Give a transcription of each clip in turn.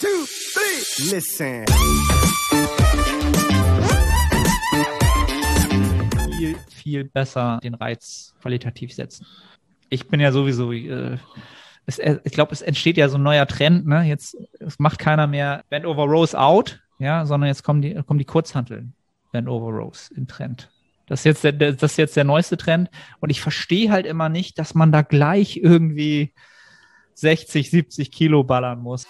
two, three. Listen. viel, viel besser den Reiz qualitativ setzen. Ich bin ja sowieso, äh, es, äh, ich glaube, es entsteht ja so ein neuer Trend, ne? Jetzt es macht keiner mehr Bend over Rows out, ja, sondern jetzt kommen die, kommen die Kurzhanteln Bend over Rows im Trend. Das ist jetzt der, das ist jetzt der neueste Trend. Und ich verstehe halt immer nicht, dass man da gleich irgendwie 60, 70 Kilo ballern muss.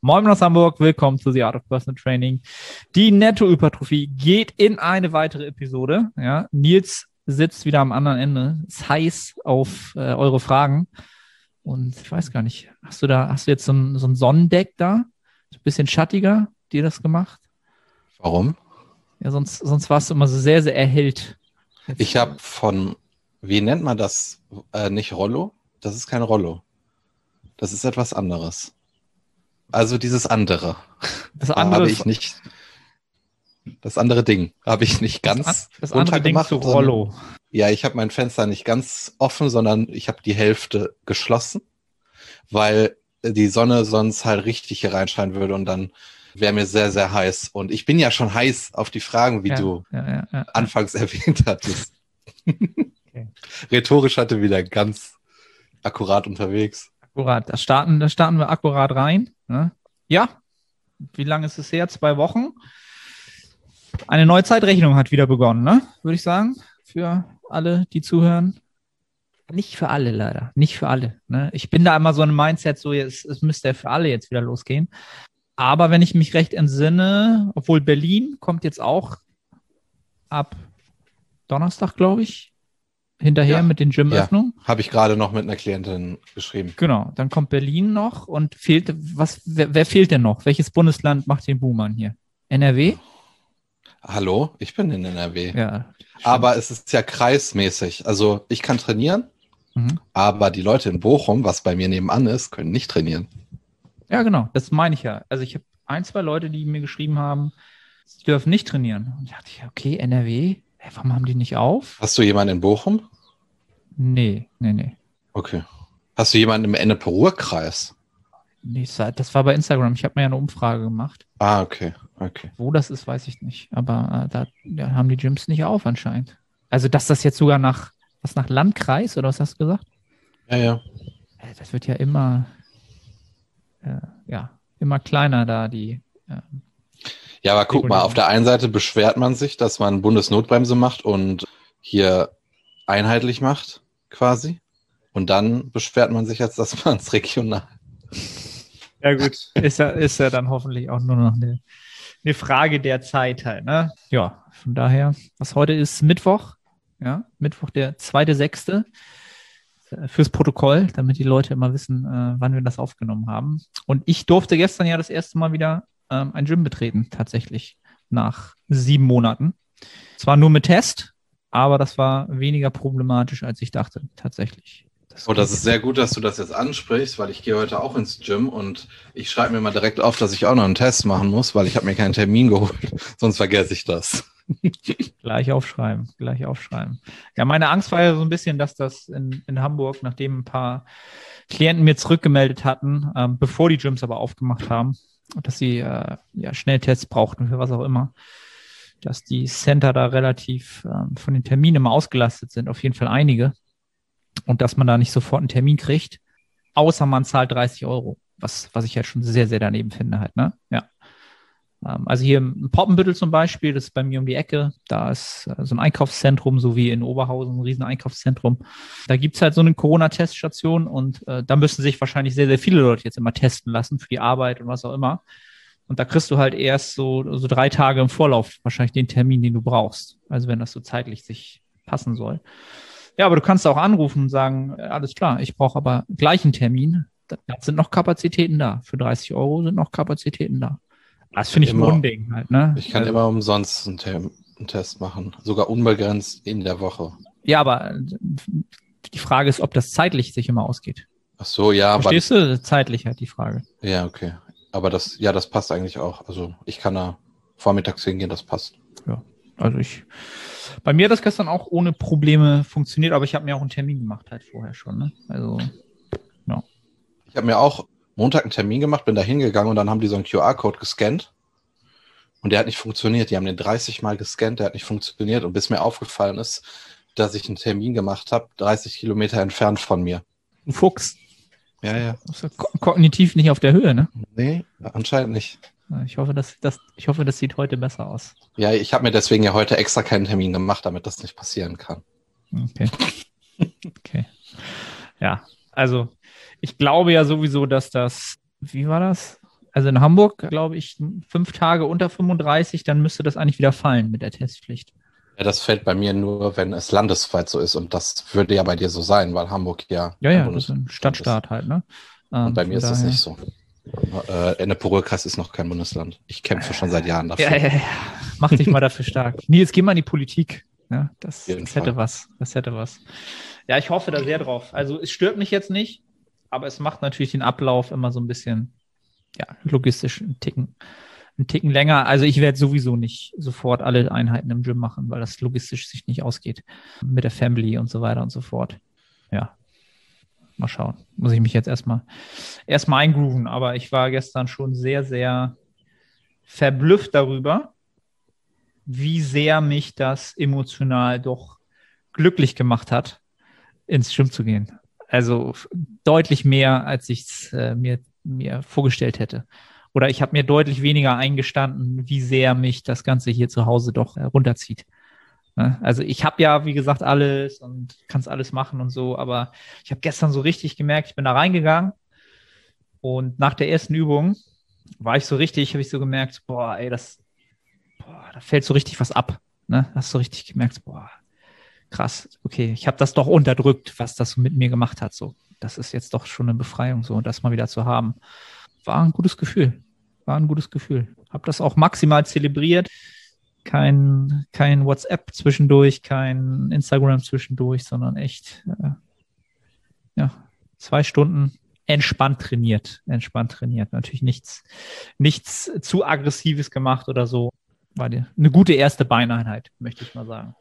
Moin aus Hamburg, willkommen zu The Art of Personal Training. Die Nettohypertrophie geht in eine weitere Episode. Ja, Nils sitzt wieder am anderen Ende, ist heiß auf äh, eure Fragen. Und ich weiß gar nicht, hast du da, hast du jetzt so ein, so ein Sonnendeck da? So ein bisschen schattiger, dir das gemacht? Warum? Ja, sonst, sonst warst du immer so sehr, sehr erhellt. Ich habe von, wie nennt man das? Äh, nicht Rollo? Das ist kein Rollo. Das ist etwas anderes. Also dieses andere. Das andere habe ich nicht. Das andere Ding habe ich nicht ganz das, das andere Ding zu Rollo. Ja, ich habe mein Fenster nicht ganz offen, sondern ich habe die Hälfte geschlossen, weil die Sonne sonst halt richtig hier reinscheinen würde und dann wäre mir sehr, sehr heiß. Und ich bin ja schon heiß auf die Fragen, wie Ja, du ja, ja, ja. anfangs erwähnt hattest. Okay. Rhetorisch hatte wieder ganz akkurat unterwegs. Akkurat. Da starten, da starten wir akkurat rein. Ne? Ja. Wie lange ist es her? Zwei Wochen. Eine neue Zeitrechnung hat wieder begonnen, ne? Würde ich sagen. Für alle, die zuhören. Nicht für alle, leider. Nicht für alle. Ne? Ich bin da immer so ein Mindset, so es, es müsste ja für alle jetzt wieder losgehen. Aber wenn ich mich recht entsinne, obwohl Berlin kommt jetzt auch ab Donnerstag, glaube ich, hinterher Ja. mit den Gymöffnungen. Habe ich gerade noch mit einer Klientin geschrieben. Genau, dann kommt Berlin noch und fehlt, was, wer, wer fehlt denn noch? Welches Bundesland macht den Boom an hier? NRW? Hallo, ich bin in NRW. Ja. Aber es ist ja kreismäßig. Also ich kann trainieren, Mhm. aber die Leute in Bochum, was bei mir nebenan ist, können nicht trainieren. Ja, genau, das meine ich ja. Also ich habe ein, zwei Leute, die mir geschrieben haben, sie dürfen nicht trainieren. Und ich dachte, okay, NRW, hä, warum haben die nicht auf? Hast du jemanden in Bochum? Nee, nee, nee. Okay. Hast du jemanden im Ennepe-Ruhr-Kreis? nee das war- bei Instagram. Ich habe mir ja eine Umfrage gemacht. Ah, okay, okay. Wo das ist, weiß ich nicht. Aber äh, da ja, haben die Gyms nicht auf anscheinend. Also, dass das jetzt sogar nach, was nach Landkreis oder was hast du gesagt? Ja, ja. Das wird ja immer, äh, ja, immer kleiner da, die. Äh, Ja, aber guck mal, auf der einen Seite beschwert man sich, dass man Bundesnotbremse macht und hier einheitlich macht, quasi. Und dann beschwert man sich jetzt, dass man es regional. ja, gut. Ist ja, ist ja dann hoffentlich auch nur noch eine, eine Frage der Zeit halt, ne? Ja, von daher, was heute ist Mittwoch, ja, Mittwoch der zweite, sechste fürs Protokoll, damit die Leute immer wissen, äh, wann wir das aufgenommen haben. Und ich durfte gestern ja das erste Mal wieder ähm, ein Gym betreten, tatsächlich, nach sieben Monaten. Zwar nur mit Test, aber das war weniger problematisch, als ich dachte, tatsächlich. Oh, das ist sehr gut, dass du das jetzt ansprichst, weil ich gehe heute auch ins Gym und ich schreibe mir mal direkt auf, dass ich auch noch einen Test machen muss, weil ich habe mir keinen Termin geholt, sonst vergesse ich das. Gleich aufschreiben, gleich aufschreiben. Ja, meine Angst war ja so ein bisschen, dass das in, in Hamburg, nachdem ein paar Klienten mir zurückgemeldet hatten, ähm, bevor die Gyms aber aufgemacht haben, dass sie äh, ja, Schnelltests brauchten für was auch immer, dass die Center da relativ ähm, von den Terminen immer ausgelastet sind, auf jeden Fall einige. Und dass man da nicht sofort einen Termin kriegt, außer man zahlt 30 Euro, was, was ich halt schon sehr, sehr daneben finde halt, ne? Ja. Ähm, Also hier im Poppenbüttel zum Beispiel, das ist bei mir um die Ecke, da ist äh, so ein Einkaufszentrum, so wie in Oberhausen, ein riesen Einkaufszentrum. Da gibt's halt so eine Corona-Teststation und äh, da müssen sich wahrscheinlich sehr, sehr viele Leute jetzt immer testen lassen für die Arbeit und was auch immer. Und da kriegst du halt erst so, so drei Tage im Vorlauf wahrscheinlich den Termin, den du brauchst. Also wenn das so zeitlich sich passen soll. Ja, aber du kannst auch anrufen und sagen, äh, alles klar, ich brauche aber gleich einen Termin. Da sind noch Kapazitäten da. Für 30 Euro sind noch Kapazitäten da. Das finde ich Immer. ein Unding halt, ne? Ich kann Also- immer umsonst einen, Tem- einen Test machen, sogar unbegrenzt in der Woche. Ja, aber äh, die Frage ist, ob das zeitlich sich immer ausgeht. Ach so, ja, aber Verstehst du? Zeitlich halt die Frage. ja, okay. Aber das, ja, das passt eigentlich auch. Also ich kann da vormittags hingehen, das passt. Also ich Bei mir hat das gestern auch ohne Probleme funktioniert, aber ich habe mir auch einen Termin gemacht halt vorher schon. Ne? Also, ja. Ich habe mir auch Montag einen Termin gemacht, bin da hingegangen und dann haben die so einen QR-Code gescannt. Und der hat nicht funktioniert. Die haben den 30 Mal gescannt, der hat nicht funktioniert. Und bis mir aufgefallen ist, dass ich einen Termin gemacht habe, 30 Kilometer entfernt von mir. Ein Fuchs. Ja, ja. Ko- kognitiv nicht auf der Höhe, ne? Nee, anscheinend nicht. Ich hoffe, das, das, ich hoffe, das sieht heute besser aus. Ja, ich habe mir deswegen ja heute extra keinen Termin gemacht, damit das nicht passieren kann. Okay. Okay. Ja, also ich glaube ja sowieso, dass das, wie war das? Also in Hamburg, glaube ich, fünf Tage unter 35, dann müsste das eigentlich wieder fallen mit der Testpflicht. Ja, das fällt bei mir nur, wenn es landesweit so ist. Und das würde ja bei dir so sein, weil Hamburg ja. Ja, ja, das ist ein Stadtstaat halt, ne? Und bei Ähm, mir ist von das daher- nicht so. Äh, Ennepe-Ruhr-Kreis ist noch kein Bundesland. Ich kämpfe schon seit Jahren dafür. Ja, ja, ja. Mach dich mal dafür stark. Nils, geh mal in die Politik. Ja, das, das hätte was. Das hätte was. Ja, ich hoffe da sehr drauf. Also es stört mich jetzt nicht, aber es macht natürlich den Ablauf immer so ein bisschen, ja, logistisch einen Ticken, einen Ticken länger. Also ich werde sowieso nicht sofort alle Einheiten im Gym machen, weil das logistisch sich nicht ausgeht. Mit der Family und so weiter und so fort. Ja. Mal schauen. Muss ich mich jetzt erstmal erstmal eingrooven. Aber ich war gestern schon sehr, sehr verblüfft darüber, wie sehr mich das emotional doch glücklich gemacht hat, ins Gym zu gehen. Also deutlich mehr, als ich es äh, mir, mir vorgestellt hätte. Oder ich habe mir deutlich weniger eingestanden, wie sehr mich das Ganze hier zu Hause doch äh, runterzieht. Ne? Also ich habe ja, wie gesagt, alles und kann's alles machen und so, aber ich habe gestern so richtig gemerkt, ich bin da reingegangen und nach der ersten Übung war ich so richtig, habe ich so gemerkt, boah, ey, das, boah, da fällt so richtig was ab. Ne? Hast du richtig gemerkt, boah, krass, okay, ich habe das doch unterdrückt, was das mit mir gemacht hat. So, das ist jetzt doch schon eine Befreiung, so das mal wieder zu haben. War ein gutes Gefühl. War ein gutes Gefühl. Hab das auch maximal zelebriert. Kein, kein WhatsApp zwischendurch, kein Instagram zwischendurch, sondern echt, äh, ja, zwei Stunden entspannt trainiert. Entspannt trainiert. Natürlich nichts, nichts zu aggressives gemacht oder so. War die, eine gute erste Beineinheit, möchte ich mal sagen.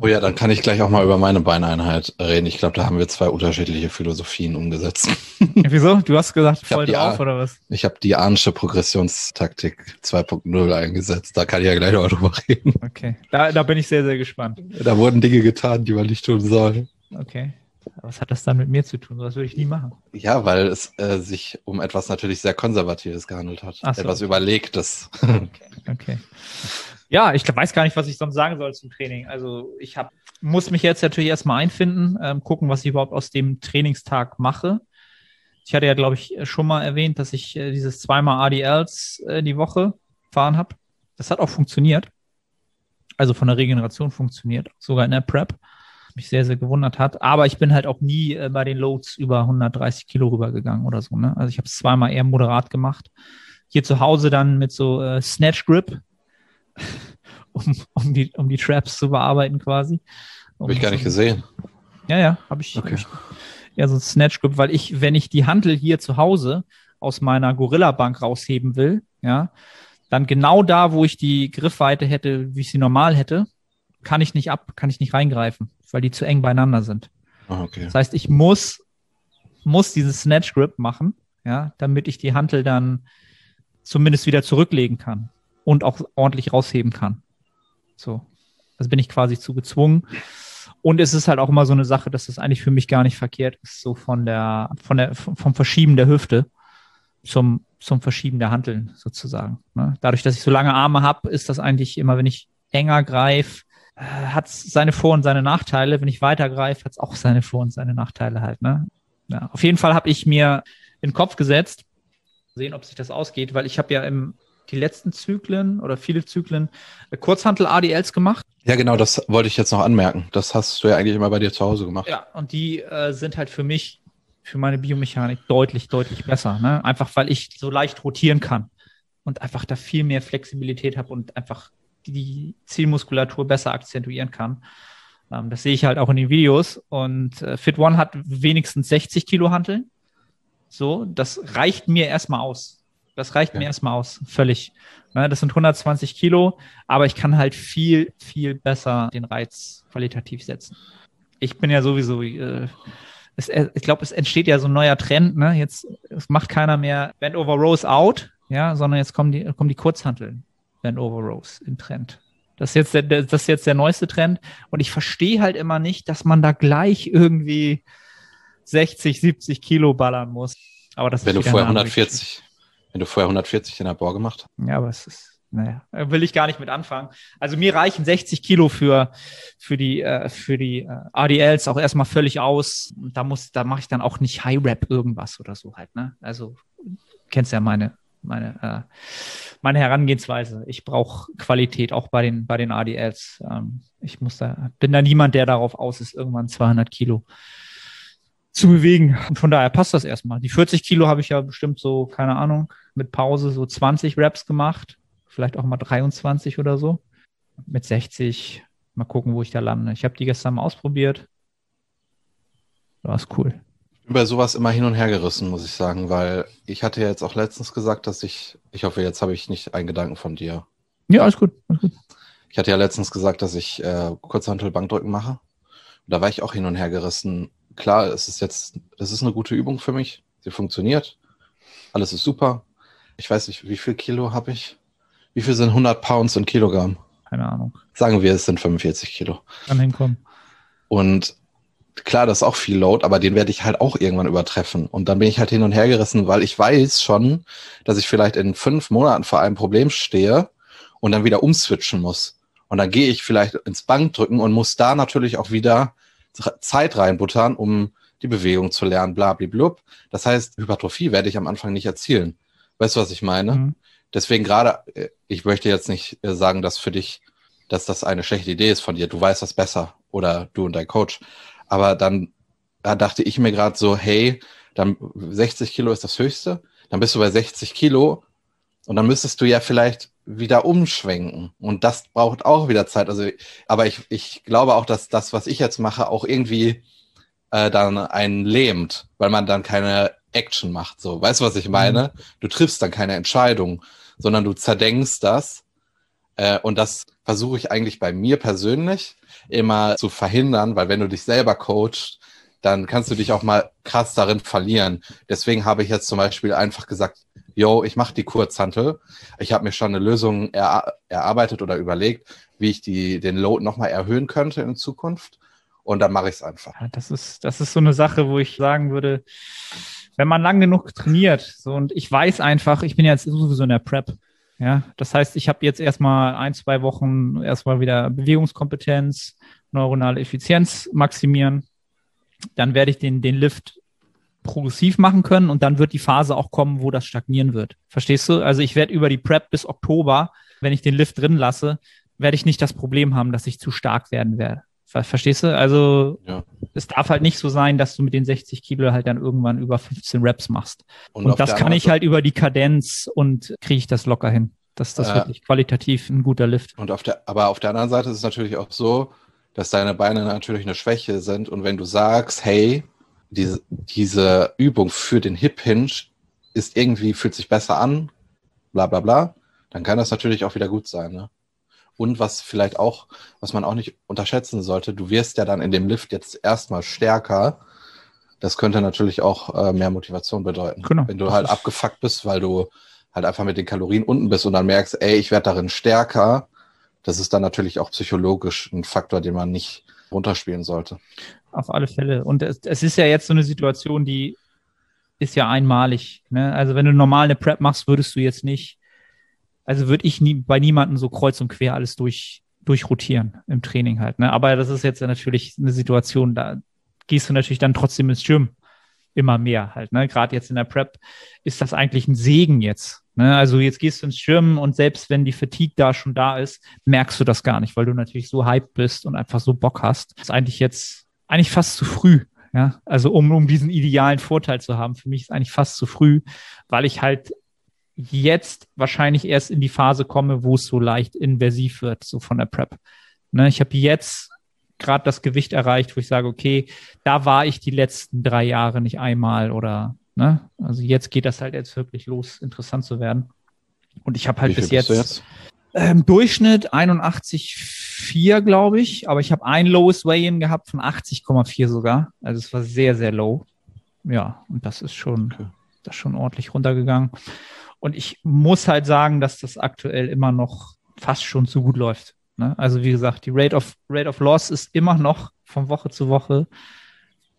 Oh ja, dann kann ich gleich auch mal über meine Beineinheit reden. Ich glaube, da haben wir zwei unterschiedliche Philosophien umgesetzt. Wieso? Du hast gesagt, voll drauf oder was? Ich habe die Ahnsche Progressionstaktik 2.0 eingesetzt. Da kann ich ja gleich noch drüber reden. Okay. Da, da bin ich sehr, sehr gespannt. Da wurden Dinge getan, die man nicht tun soll. Okay. Was hat das dann mit mir zu tun? Das würde ich nie machen. Ja, weil es äh, sich um etwas natürlich sehr Konservatives gehandelt hat. So. Etwas Überlegtes. Okay. Ja, ich weiß gar nicht, was ich sonst sagen soll zum Training. Also ich hab, muss mich jetzt natürlich erstmal einfinden, ähm, gucken, was ich überhaupt aus dem Trainingstag mache. Ich hatte ja, glaube ich, schon mal erwähnt, dass ich äh, dieses zweimal ADLs äh, die Woche fahren habe. Das hat auch funktioniert. Also von der Regeneration funktioniert, sogar in der Prep. Mich sehr, sehr gewundert hat. Aber ich bin halt auch nie äh, bei den Loads über 130 Kilo rübergegangen oder so. Ne? Also ich habe es zweimal eher moderat gemacht. Hier zu Hause dann mit so äh, Snatch Grip, um, um, die, um die Traps zu bearbeiten quasi. Um Habe ich gar nicht gesehen. ja, ja, habe ich, Okay. hab ich ja so ein Snatch Grip, weil ich, wenn ich die Hantel hier zu Hause aus meiner Gorilla Bank rausheben will, ja, dann genau da, wo ich die Griffweite hätte, wie ich sie normal hätte, kann ich nicht ab, kann ich nicht reingreifen, weil die zu eng beieinander sind. Ah, okay. Das heißt, ich muss, muss dieses Snatch Grip machen, ja, damit ich die Hantel dann zumindest wieder zurücklegen kann und auch ordentlich rausheben kann. So. Also bin ich quasi zu gezwungen. Und es ist halt auch immer so eine Sache, dass das eigentlich für mich gar nicht verkehrt ist, so von der, von der, vom Verschieben der Hüfte zum, zum Verschieben der Hanteln sozusagen. Ne? Dadurch, dass ich so lange Arme habe, ist das eigentlich immer, wenn ich enger greife, hat es seine Vor- und seine Nachteile. Wenn ich weiter greife, hat es auch seine Vor- und seine Nachteile halt. Ne? Ja, auf jeden Fall habe ich mir in den Kopf gesetzt, sehen, ob sich das ausgeht, weil ich habe ja im die letzten Zyklen oder viele Zyklen äh, Kurzhantel-ADLs gemacht. Ja, genau, das wollte ich jetzt noch anmerken. Das hast du ja eigentlich immer bei dir zu Hause gemacht. Ja, und die äh, sind halt für mich, für meine Biomechanik deutlich, deutlich besser. Ne? Einfach weil ich so leicht rotieren kann und einfach da viel mehr Flexibilität habe und einfach die, Zielmuskulatur besser akzentuieren kann. Ähm, das sehe ich halt auch in den Videos. Und äh, Fit One hat wenigstens 60 Kilo Hanteln. So, das reicht mir erstmal aus. Das reicht ja. mir erstmal aus, völlig. Ne, das sind 120 Kilo, aber ich kann halt viel, viel besser den Reiz qualitativ setzen. Ich bin ja sowieso, äh, es, äh, ich glaube, es entsteht ja so ein neuer Trend. Ne? Jetzt macht keiner mehr Bend over Rows out, ja, sondern jetzt kommen die, kommen die Kurzhanteln Bend over Rows im Trend. Das ist jetzt der, das ist jetzt der neueste Trend. Und ich verstehe halt immer nicht, dass man da gleich irgendwie 60, 70 Kilo ballern muss. Aber das Wenn du vorher 140, wenn du vorher 140 in der Bohr gemacht. Ja, aber es ist, naja, will ich gar nicht mit anfangen. Also mir reichen 60 Kilo für, für die, äh, für die äh, ADLs auch erstmal völlig aus. Da muss, da mache ich dann auch nicht High Rap irgendwas oder so halt, ne? Also, kennst ja meine, meine, äh, meine Herangehensweise. Ich brauche Qualität auch bei den, bei den ADLs. Ähm, ich muss da, bin da niemand, der darauf aus ist, irgendwann 200 Kilo zu bewegen. Und von daher passt das erstmal. Die 40 Kilo habe ich ja bestimmt so, keine Ahnung, mit Pause so 20 Reps gemacht. Vielleicht auch mal 23 oder so. Mit 60. Mal gucken, wo ich da lande. Ich habe die gestern mal ausprobiert. War es cool. Bei sowas immer hin und her gerissen, muss ich sagen, weil ich hatte ja jetzt auch letztens gesagt, dass ich, ich hoffe, jetzt habe ich nicht einen Gedanken von dir. Ja, alles gut. Alles gut. Ich hatte ja letztens gesagt, dass ich äh, Kurzhantel Bankdrücken mache. Und da war ich auch hin und her gerissen, klar, es ist jetzt, das ist eine gute Übung für mich. Sie funktioniert. Alles ist super. Ich weiß nicht, wie viel Kilo habe ich? Wie viel sind 100 Pounds in Kilogramm? Keine Ahnung. Sagen wir, es sind 45 Kilo. Kann hinkommen. Und klar, das ist auch viel Load, aber den werde ich halt auch irgendwann übertreffen. Und dann bin ich halt hin und her gerissen, weil ich weiß schon, dass ich vielleicht in fünf Monaten vor einem Problem stehe und dann wieder umswitchen muss. Und dann gehe ich vielleicht ins Bankdrücken und muss da natürlich auch wieder Zeit reinbuttern, um die Bewegung zu lernen, blablablub. Das heißt, Hypertrophie werde ich am Anfang nicht erzielen. Weißt du, was ich meine? Mhm. Deswegen gerade, äh, ich möchte jetzt nicht äh, sagen, dass für dich, dass das eine schlechte Idee ist von dir. Du weißt das besser oder du und dein Coach. Aber dann da dachte ich mir gerade so, hey, dann 60 Kilo ist das höchste. Dann bist du bei 60 Kilo und dann müsstest du ja vielleicht wieder umschwenken. Und das braucht auch wieder Zeit. Also, aber ich, ich glaube auch, dass das, was ich jetzt mache, auch irgendwie äh, dann einen lähmt, weil man dann keine Action macht. So, weißt du, was ich meine? Mhm. Du triffst dann keine Entscheidung, sondern du zerdenkst das. Äh, und das versuche ich eigentlich bei mir persönlich immer zu verhindern, weil wenn du dich selber coachst, dann kannst du dich auch mal krass darin verlieren. Deswegen habe ich jetzt zum Beispiel einfach gesagt, yo, ich mache die Kurzhantel. Ich habe mir schon eine Lösung er, erarbeitet oder überlegt, wie ich die, den Load nochmal erhöhen könnte in Zukunft. Und dann mache ich es einfach. Ja, das ist, das ist so eine Sache, wo ich sagen würde, wenn man lang genug trainiert, so und ich weiß einfach, ich bin jetzt sowieso in der Prep. Ja, das heißt, ich habe jetzt erstmal ein, zwei Wochen erstmal wieder Bewegungskompetenz, neuronale Effizienz maximieren. Dann werde ich den, den Lift progressiv machen können und dann wird die Phase auch kommen, wo das stagnieren wird. Verstehst du? Also ich werde über die Prep bis Oktober, wenn ich den Lift drin lasse, werde ich nicht das Problem haben, dass ich zu stark werden werde. Verstehst du? Also ja. es darf halt nicht so sein, dass du mit den 60 Kilo halt dann irgendwann über 15 Reps machst. Und, und das kann ich halt über die Kadenz und kriege ich das locker hin. Das, das äh, wirklich qualitativ ein guter Lift. Und auf der, aber auf der anderen Seite ist es natürlich auch so, dass deine Beine natürlich eine Schwäche sind. Und wenn du sagst, hey, diese, diese Übung für den Hip Hinge ist irgendwie, fühlt sich besser an, bla bla bla, dann kann das natürlich auch wieder gut sein. Ne? Und was vielleicht auch, was man auch nicht unterschätzen sollte, du wirst ja dann in dem Lift jetzt erstmal stärker. Das könnte natürlich auch äh, mehr Motivation bedeuten. Genau. Wenn du halt abgefuckt bist, weil du halt einfach mit den Kalorien unten bist und dann merkst, ey, ich werde darin stärker, das ist dann natürlich auch psychologisch ein Faktor, den man nicht runterspielen sollte. Auf alle Fälle. Und es, es ist ja jetzt so eine Situation, die ist ja einmalig. Ne? Also wenn du normal eine Prep machst, würdest du jetzt nicht, also würde ich nie, bei niemandem so kreuz und quer alles durch, durchrotieren im Training halt. Ne? Aber das ist jetzt natürlich eine Situation, da gehst du natürlich dann trotzdem ins Gym immer mehr halt. Ne? Gerade jetzt in der Prep ist das eigentlich ein Segen jetzt. Ne? Also jetzt gehst du ins Gym und selbst wenn die Fatigue da schon da ist, merkst du das gar nicht, weil du natürlich so hyped bist und einfach so Bock hast. Das ist eigentlich jetzt eigentlich fast zu früh. Ja, also um, um diesen idealen Vorteil zu haben. Für mich ist eigentlich fast zu früh, weil ich halt jetzt wahrscheinlich erst in die Phase komme, wo es so leicht inversiv wird, so von der Prep. Ne, ich habe jetzt gerade das Gewicht erreicht, wo ich sage, okay, da war ich die letzten drei Jahre nicht einmal oder Ne? Also jetzt geht das halt jetzt wirklich los, interessant zu werden. Und ich habe halt bis jetzt, jetzt? Ähm, Durchschnitt 81,4, glaube ich. Aber ich habe ein lowest Weigh-In gehabt von 80,4 sogar. Also es war sehr, sehr low. Ja, und das ist schon, Okay. das ist schon ordentlich runtergegangen. Und ich muss halt sagen, dass das aktuell immer noch fast schon zu gut läuft. Ne? Also wie gesagt, die Rate of, Rate of Loss ist immer noch von Woche zu Woche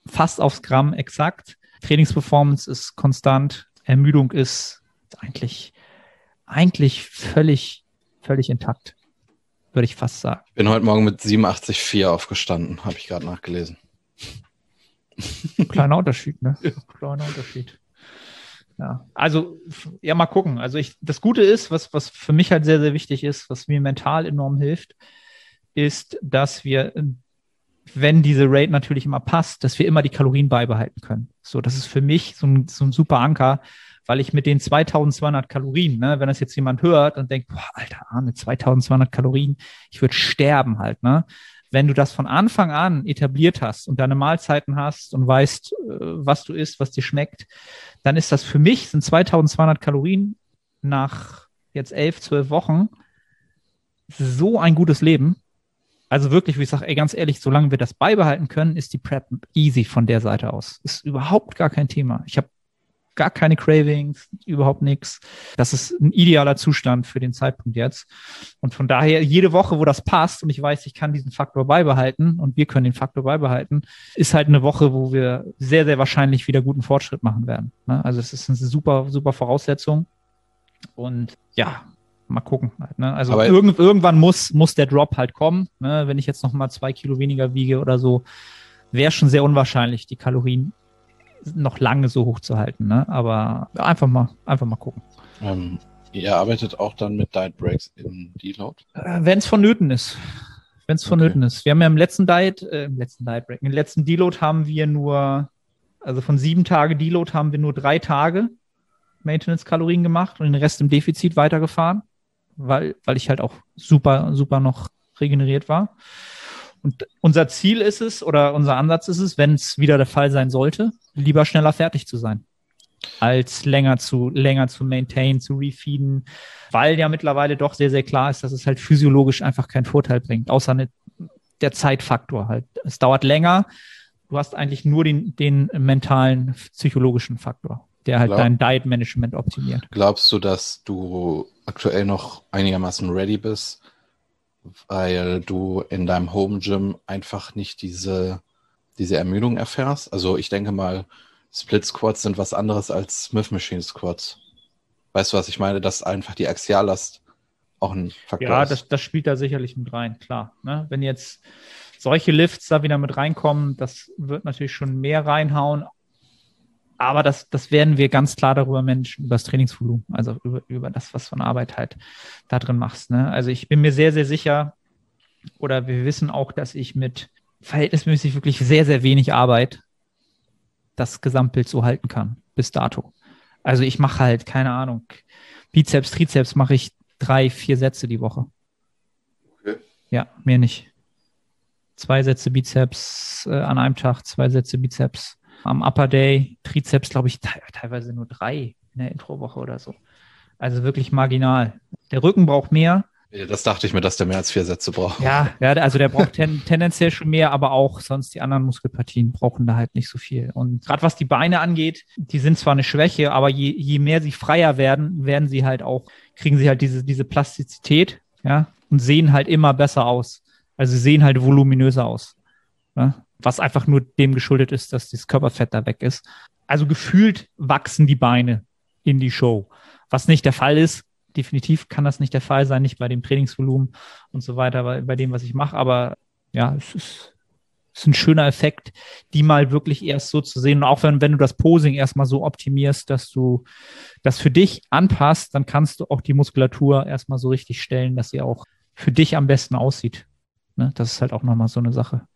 fast aufs Gramm exakt. Trainingsperformance ist konstant. Ermüdung ist eigentlich, eigentlich völlig, völlig intakt. Würde ich fast sagen. Bin heute Morgen mit 87,4 aufgestanden, habe ich gerade nachgelesen. Kleiner Unterschied, ne? Kleiner Unterschied. Ja, also ja, mal gucken. Also ich, das Gute ist, was, was für mich halt sehr, sehr wichtig ist, was mir mental enorm hilft, ist, dass wir, wenn diese Rate natürlich immer passt, dass wir immer die Kalorien beibehalten können. So, das ist für mich so ein, so ein super Anker, weil ich mit den 2200 Kalorien, ne, wenn das jetzt jemand hört und denkt, boah, alter Arne, 2200 Kalorien, ich würde sterben halt, ne? Wenn du das von Anfang an etabliert hast und deine Mahlzeiten hast und weißt, äh, was du isst, was dir schmeckt, dann ist das für mich, sind 2200 Kalorien nach jetzt elf, zwölf Wochen so ein gutes Leben. Also wirklich, wie ich sage, ganz ehrlich, solange wir das beibehalten können, ist die Prep easy von der Seite aus. Ist überhaupt gar kein Thema. Ich habe gar keine Cravings, überhaupt nichts. Das ist ein idealer Zustand für den Zeitpunkt jetzt. Und von daher, jede Woche, wo das passt und ich weiß, ich kann diesen Faktor beibehalten und wir können den Faktor beibehalten, ist halt eine Woche, wo wir sehr, sehr wahrscheinlich wieder guten Fortschritt machen werden. Ne? Also es ist eine super, super Voraussetzung. Und ja, mal gucken. Halt, ne? Also irgend, irgendwann muss, muss der Drop halt kommen. Ne? Wenn ich jetzt noch mal zwei Kilo weniger wiege oder so, wäre schon sehr unwahrscheinlich, die Kalorien noch lange so hoch zu halten. Ne? Aber einfach mal, einfach mal gucken. Ähm, ihr arbeitet auch dann mit Diet Breaks im Deload? Äh, Wenn es vonnöten ist. Wenn es Okay. vonnöten ist. Wir haben ja im letzten Diet, äh, im letzten Diet Break, im letzten Deload haben wir nur, also von sieben Tage Deload haben wir nur drei Tage Maintenance-Kalorien gemacht und den Rest im Defizit weitergefahren, weil, weil ich halt auch super, super noch regeneriert war. Und unser Ziel ist es, oder unser Ansatz ist es, wenn es wieder der Fall sein sollte, lieber schneller fertig zu sein, als länger zu, länger zu maintain, zu refeeden, weil ja mittlerweile doch sehr, sehr klar ist, dass es halt physiologisch einfach keinen Vorteil bringt, außer eine, der Zeitfaktor halt. Es dauert länger. Du hast eigentlich nur den, den mentalen, psychologischen Faktor, der halt Klar. dein Diet-Management optimiert. Glaubst du, dass du aktuell noch einigermaßen ready bist, weil du in deinem Home Gym einfach nicht diese, diese Ermüdung erfährst? Also ich denke mal, Split Squats sind was anderes als Smith Machine Squats. Weißt du, was ich meine? Dass einfach die Axiallast auch ein Faktor Ja, ist. das, das spielt da sicherlich mit rein, klar. Ne? Wenn jetzt solche Lifts da wieder mit reinkommen, das wird natürlich schon mehr reinhauen. Aber das, das werden wir ganz klar darüber managen, über das Trainingsvolumen, also über, über das, was von Arbeit halt da drin machst. Ne? Also ich bin mir sehr, sehr sicher, oder wir wissen auch, dass ich mit verhältnismäßig wirklich sehr, sehr wenig Arbeit das Gesamtbild so halten kann, bis dato. Also ich mache halt, keine Ahnung, Bizeps, Trizeps mache ich drei, vier Sätze die Woche. Okay. Ja, mehr nicht. Zwei Sätze Bizeps äh, an einem Tag, zwei Sätze Bizeps. Am Upper Day, Trizeps, glaube ich, te teilweise nur drei in der Introwoche oder so. Also wirklich marginal. Der Rücken braucht mehr. Das dachte ich mir, dass der mehr als vier Sätze braucht. Ja, ja, also der braucht ten, tendenziell schon mehr, aber auch sonst die anderen Muskelpartien brauchen da halt nicht so viel. Und gerade was die Beine angeht, die sind zwar eine Schwäche, aber je, je mehr sie freier werden, werden sie halt auch, kriegen sie halt diese, diese Plastizität, ja, und sehen halt immer besser aus. Also sie sehen halt voluminöser aus. Ne? Was einfach nur dem geschuldet ist, dass das Körperfett da weg ist. Also gefühlt wachsen die Beine in die Show. Was nicht der Fall ist, definitiv kann das nicht der Fall sein, nicht bei dem Trainingsvolumen und so weiter, bei, bei dem, was ich mache. Aber ja, es ist, es ist ein schöner Effekt, die mal wirklich erst so zu sehen. Und auch wenn, wenn du das Posing erstmal so optimierst, dass du das für dich anpasst, dann kannst du auch die Muskulatur erstmal so richtig stellen, dass sie auch für dich am besten aussieht. Ne? Das ist halt auch nochmal so eine Sache.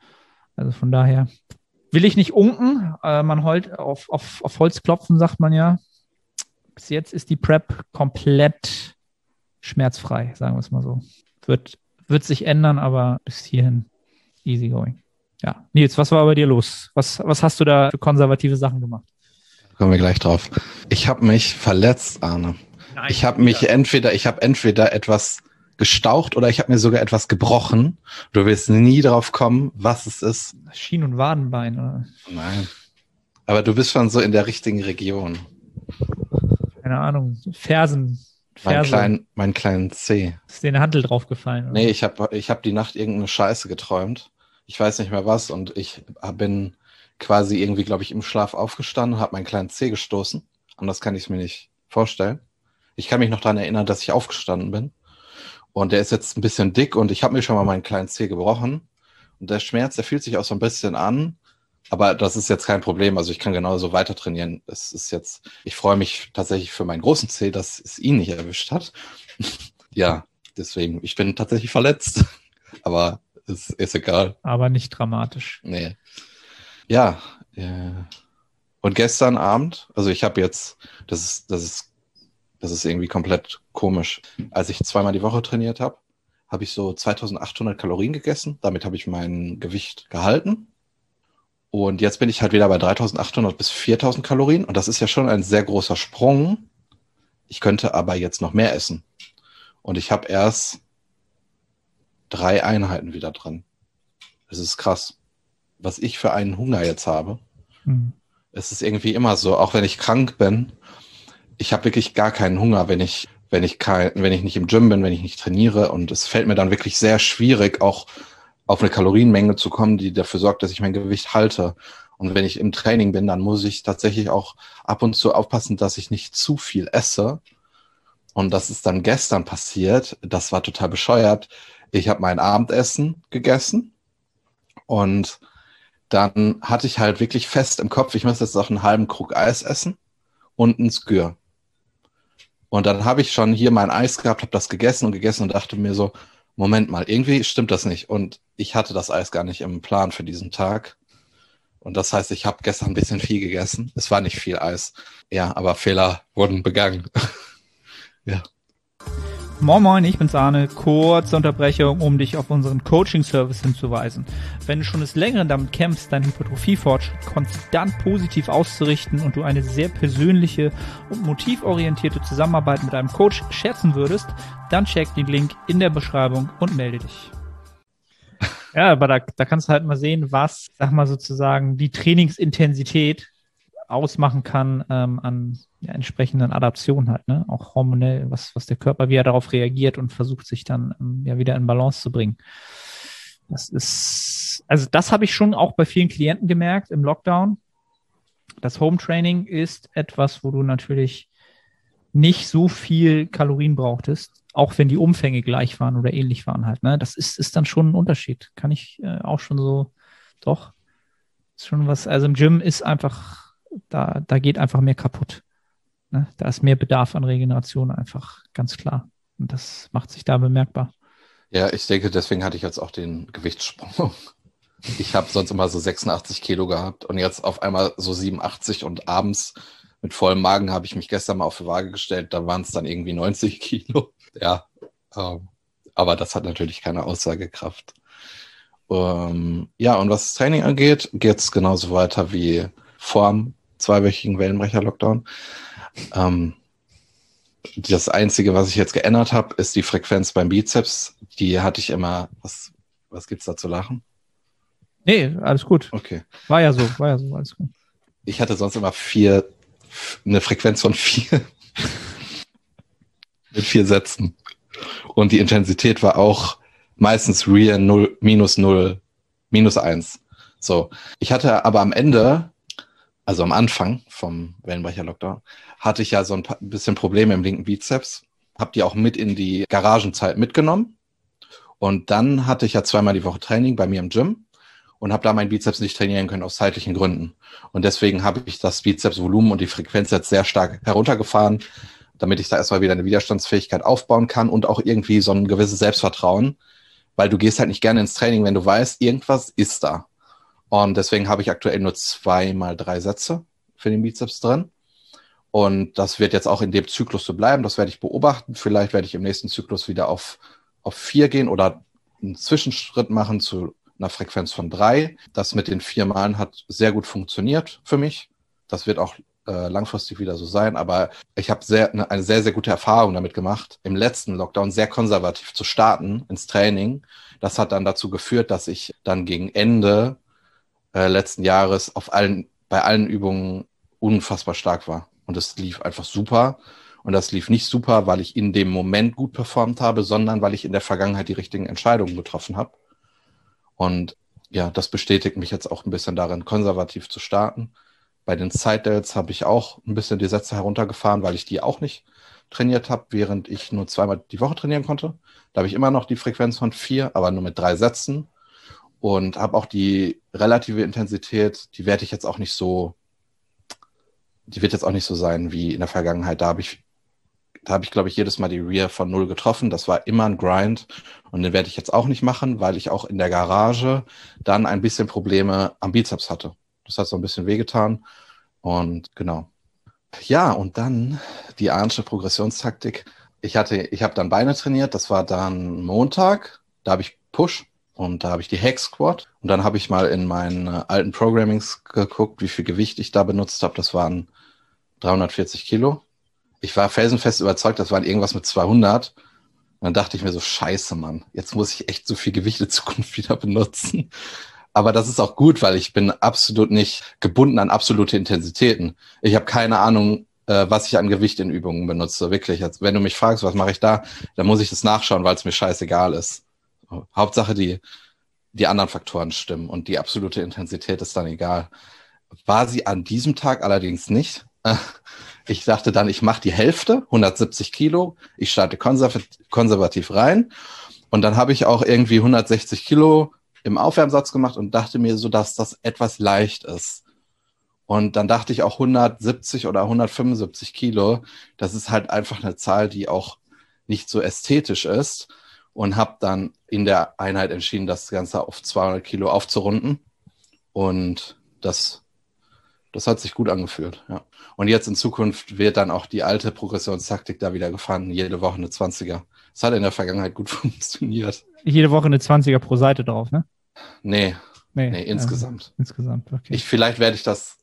Also von daher will ich nicht unken. Äh, man heult auf, auf, auf Holz klopfen, sagt man ja. Bis jetzt ist die Prep komplett schmerzfrei, sagen wir es mal so. Wird, wird sich ändern, aber bis hierhin easy going. Ja. Nils, was war bei dir los? Was, was hast du da für konservative Sachen gemacht? kommen wir gleich drauf. Ich habe mich verletzt, Arne. Nein, Ich habe mich entweder, ich habe entweder etwas gestaucht oder ich habe mir sogar etwas gebrochen. Du wirst nie drauf kommen, was es ist. Schien- und Wadenbein. Oder? Nein. Aber du bist schon so in der richtigen Region. Keine Ahnung. Fersen. Mein Ferse. kleinen, mein kleinen C. Ist dir eine Handel draufgefallen? oder? Nee, ich habe ich hab die Nacht irgendeine Scheiße geträumt. Ich weiß nicht mehr was und ich bin quasi irgendwie, glaube ich, im Schlaf aufgestanden, habe meinen kleinen C gestoßen. Anders kann ich es mir nicht vorstellen. Ich kann mich noch daran erinnern, dass ich aufgestanden bin. Und der ist jetzt ein bisschen dick und ich habe mir schon mal meinen kleinen C gebrochen. Und der Schmerz, der fühlt sich auch so ein bisschen an. Aber das ist jetzt kein Problem. Also ich kann genauso weiter trainieren. Es ist jetzt, ich freue mich tatsächlich für meinen großen C, dass es ihn nicht erwischt hat. ja, deswegen, ich bin tatsächlich verletzt. Aber es ist egal. Aber nicht dramatisch. Nee. Ja. Äh, und gestern Abend, also ich habe jetzt, das ist, das ist, das ist irgendwie komplett komisch. Als ich zweimal die Woche trainiert habe, habe ich so 2800 Kalorien gegessen. Damit habe ich mein Gewicht gehalten. Und jetzt bin ich halt wieder bei 3800 bis 4000 Kalorien. Und das ist ja schon ein sehr großer Sprung. Ich könnte aber jetzt noch mehr essen. Und ich habe erst drei Einheiten wieder dran. Das ist krass. Was ich für einen Hunger jetzt habe. Hm. Es ist irgendwie immer so, auch wenn ich krank bin, ich habe wirklich gar keinen Hunger, wenn ich, wenn ich kein, wenn ich nicht im Gym bin, wenn ich nicht trainiere. Und es fällt mir dann wirklich sehr schwierig, auch auf eine Kalorienmenge zu kommen, die dafür sorgt, dass ich mein Gewicht halte. Und wenn ich im Training bin, dann muss ich tatsächlich auch ab und zu aufpassen, dass ich nicht zu viel esse. Und das ist dann gestern passiert. Das war total bescheuert. Ich habe mein Abendessen gegessen und dann hatte ich halt wirklich fest im Kopf, ich muss jetzt noch einen halben Krug Eis essen und ein Skür. Und dann habe ich schon hier mein Eis gehabt, habe das gegessen und gegessen und dachte mir so, Moment mal, irgendwie stimmt das nicht. Und ich hatte das Eis gar nicht im Plan für diesen Tag. Und das heißt, ich habe gestern ein bisschen viel gegessen. Es war nicht viel Eis. Ja, aber Fehler wurden begangen. ja. Moin Moin, ich bin's Arne. Kurze Unterbrechung, um dich auf unseren Coaching-Service hinzuweisen. Wenn du schon des Längeren damit kämpfst, deinen Hypertrophie-Fortschritt konstant positiv auszurichten und du eine sehr persönliche und motivorientierte Zusammenarbeit mit einem Coach schätzen würdest, dann check den Link in der Beschreibung und melde dich. Ja, aber da, da kannst du halt mal sehen, was, sag mal sozusagen, die Trainingsintensität ausmachen kann ähm, an ja, entsprechenden Adaptionen halt, ne? Auch hormonell, was, was der Körper, wie er darauf reagiert und versucht, sich dann ähm, ja wieder in Balance zu bringen. Das ist, also das habe ich schon auch bei vielen Klienten gemerkt im Lockdown. Das Home Training ist etwas, wo du natürlich nicht so viel Kalorien brauchtest, auch wenn die Umfänge gleich waren oder ähnlich waren halt. Ne? Das ist, ist dann schon ein Unterschied. Kann ich äh, auch schon so, doch, ist schon was, also im Gym ist einfach, da, da geht einfach mehr kaputt. Ne? Da ist mehr Bedarf an Regeneration einfach, ganz klar. Und das macht sich da bemerkbar. Ja, ich denke, deswegen hatte ich jetzt auch den Gewichtssprung. Ich habe sonst immer so 86 Kilo gehabt und jetzt auf einmal so 87 und abends mit vollem Magen habe ich mich gestern mal auf die Waage gestellt. Da waren es dann irgendwie 90 Kilo. Ja, ähm, aber das hat natürlich keine Aussagekraft. Ähm, ja, und was das Training angeht, geht es genauso weiter wie vor dem zweiwöchigen Wellenbrecher-Lockdown. Ähm, das Einzige, was ich jetzt geändert habe, ist die Frequenz beim Bizeps. Die hatte ich immer. Was, was gibt's da zu lachen? Nee, alles gut. Okay. War ja so, war ja so, alles gut. Ich hatte sonst immer vier, eine Frequenz von vier. mit vier Sätzen. Und die Intensität war auch meistens real 0, minus 0, minus 1. So. Ich hatte aber am Ende, also am Anfang vom Wellenbrecher-Lockdown, hatte ich ja so ein bisschen Probleme im linken Bizeps. Hab die auch mit in die Garagenzeit mitgenommen. Und dann hatte ich ja zweimal die Woche Training bei mir im Gym und habe da meinen Bizeps nicht trainieren können aus zeitlichen Gründen. Und deswegen habe ich das Bizepsvolumen und die Frequenz jetzt sehr stark heruntergefahren, damit ich da erstmal wieder eine Widerstandsfähigkeit aufbauen kann und auch irgendwie so ein gewisses Selbstvertrauen, weil du gehst halt nicht gerne ins Training, wenn du weißt, irgendwas ist da. Und deswegen habe ich aktuell nur zwei mal drei Sätze für den Bizeps drin. Und das wird jetzt auch in dem Zyklus so bleiben. Das werde ich beobachten. Vielleicht werde ich im nächsten Zyklus wieder auf, auf vier gehen oder einen Zwischenschritt machen zu einer Frequenz von drei. Das mit den vier Malen hat sehr gut funktioniert für mich. Das wird auch äh, langfristig wieder so sein, aber ich habe sehr, ne, eine sehr, sehr gute Erfahrung damit gemacht, im letzten Lockdown sehr konservativ zu starten ins Training. Das hat dann dazu geführt, dass ich dann gegen Ende äh, letzten Jahres auf allen, bei allen Übungen unfassbar stark war. Und es lief einfach super. Und das lief nicht super, weil ich in dem Moment gut performt habe, sondern weil ich in der Vergangenheit die richtigen Entscheidungen getroffen habe. Und ja, das bestätigt mich jetzt auch ein bisschen darin, konservativ zu starten. Bei den Side-Delts habe ich auch ein bisschen die Sätze heruntergefahren, weil ich die auch nicht trainiert habe, während ich nur zweimal die Woche trainieren konnte. Da habe ich immer noch die Frequenz von vier, aber nur mit drei Sätzen. Und habe auch die relative Intensität, die werde ich jetzt auch nicht so, die wird jetzt auch nicht so sein wie in der Vergangenheit. Da habe ich da habe ich, glaube ich, jedes Mal die Rear von null getroffen. Das war immer ein Grind. Und den werde ich jetzt auch nicht machen, weil ich auch in der Garage dann ein bisschen Probleme am Bizeps hatte. Das hat so ein bisschen wehgetan. Und genau. Ja, und dann die Arnsche Progressionstaktik. Ich hatte, ich habe dann Beine trainiert. Das war dann Montag. Da habe ich Push und da habe ich die Hex Squat. Und dann habe ich mal in meinen alten Programmings geguckt, wie viel Gewicht ich da benutzt habe. Das waren 340 Kilo ich war felsenfest überzeugt, das waren irgendwas mit 200. Und dann dachte ich mir so, scheiße, Mann, jetzt muss ich echt so viel Gewicht in Zukunft wieder benutzen. Aber das ist auch gut, weil ich bin absolut nicht gebunden an absolute Intensitäten. Ich habe keine Ahnung, äh, was ich an Gewicht in Übungen benutze. Wirklich. Jetzt, wenn du mich fragst, was mache ich da, dann muss ich das nachschauen, weil es mir scheißegal ist. Hauptsache die, die anderen Faktoren stimmen und die absolute Intensität ist dann egal. War sie an diesem Tag allerdings nicht. Ich dachte dann, ich mache die Hälfte, 170 Kilo. Ich starte konservativ rein. Und dann habe ich auch irgendwie 160 Kilo im Aufwärmsatz gemacht und dachte mir so, dass das etwas leicht ist. Und dann dachte ich auch 170 oder 175 Kilo. Das ist halt einfach eine Zahl, die auch nicht so ästhetisch ist. Und habe dann in der Einheit entschieden, das Ganze auf 200 Kilo aufzurunden. Und das das hat sich gut angefühlt, ja. Und jetzt in Zukunft wird dann auch die alte Progressionstaktik da wieder gefahren, jede Woche eine 20er. Das hat in der Vergangenheit gut funktioniert. Jede Woche eine 20er pro Seite drauf, ne? Nee. Nee, nee insgesamt. Also, insgesamt, okay. Ich, vielleicht werde ich das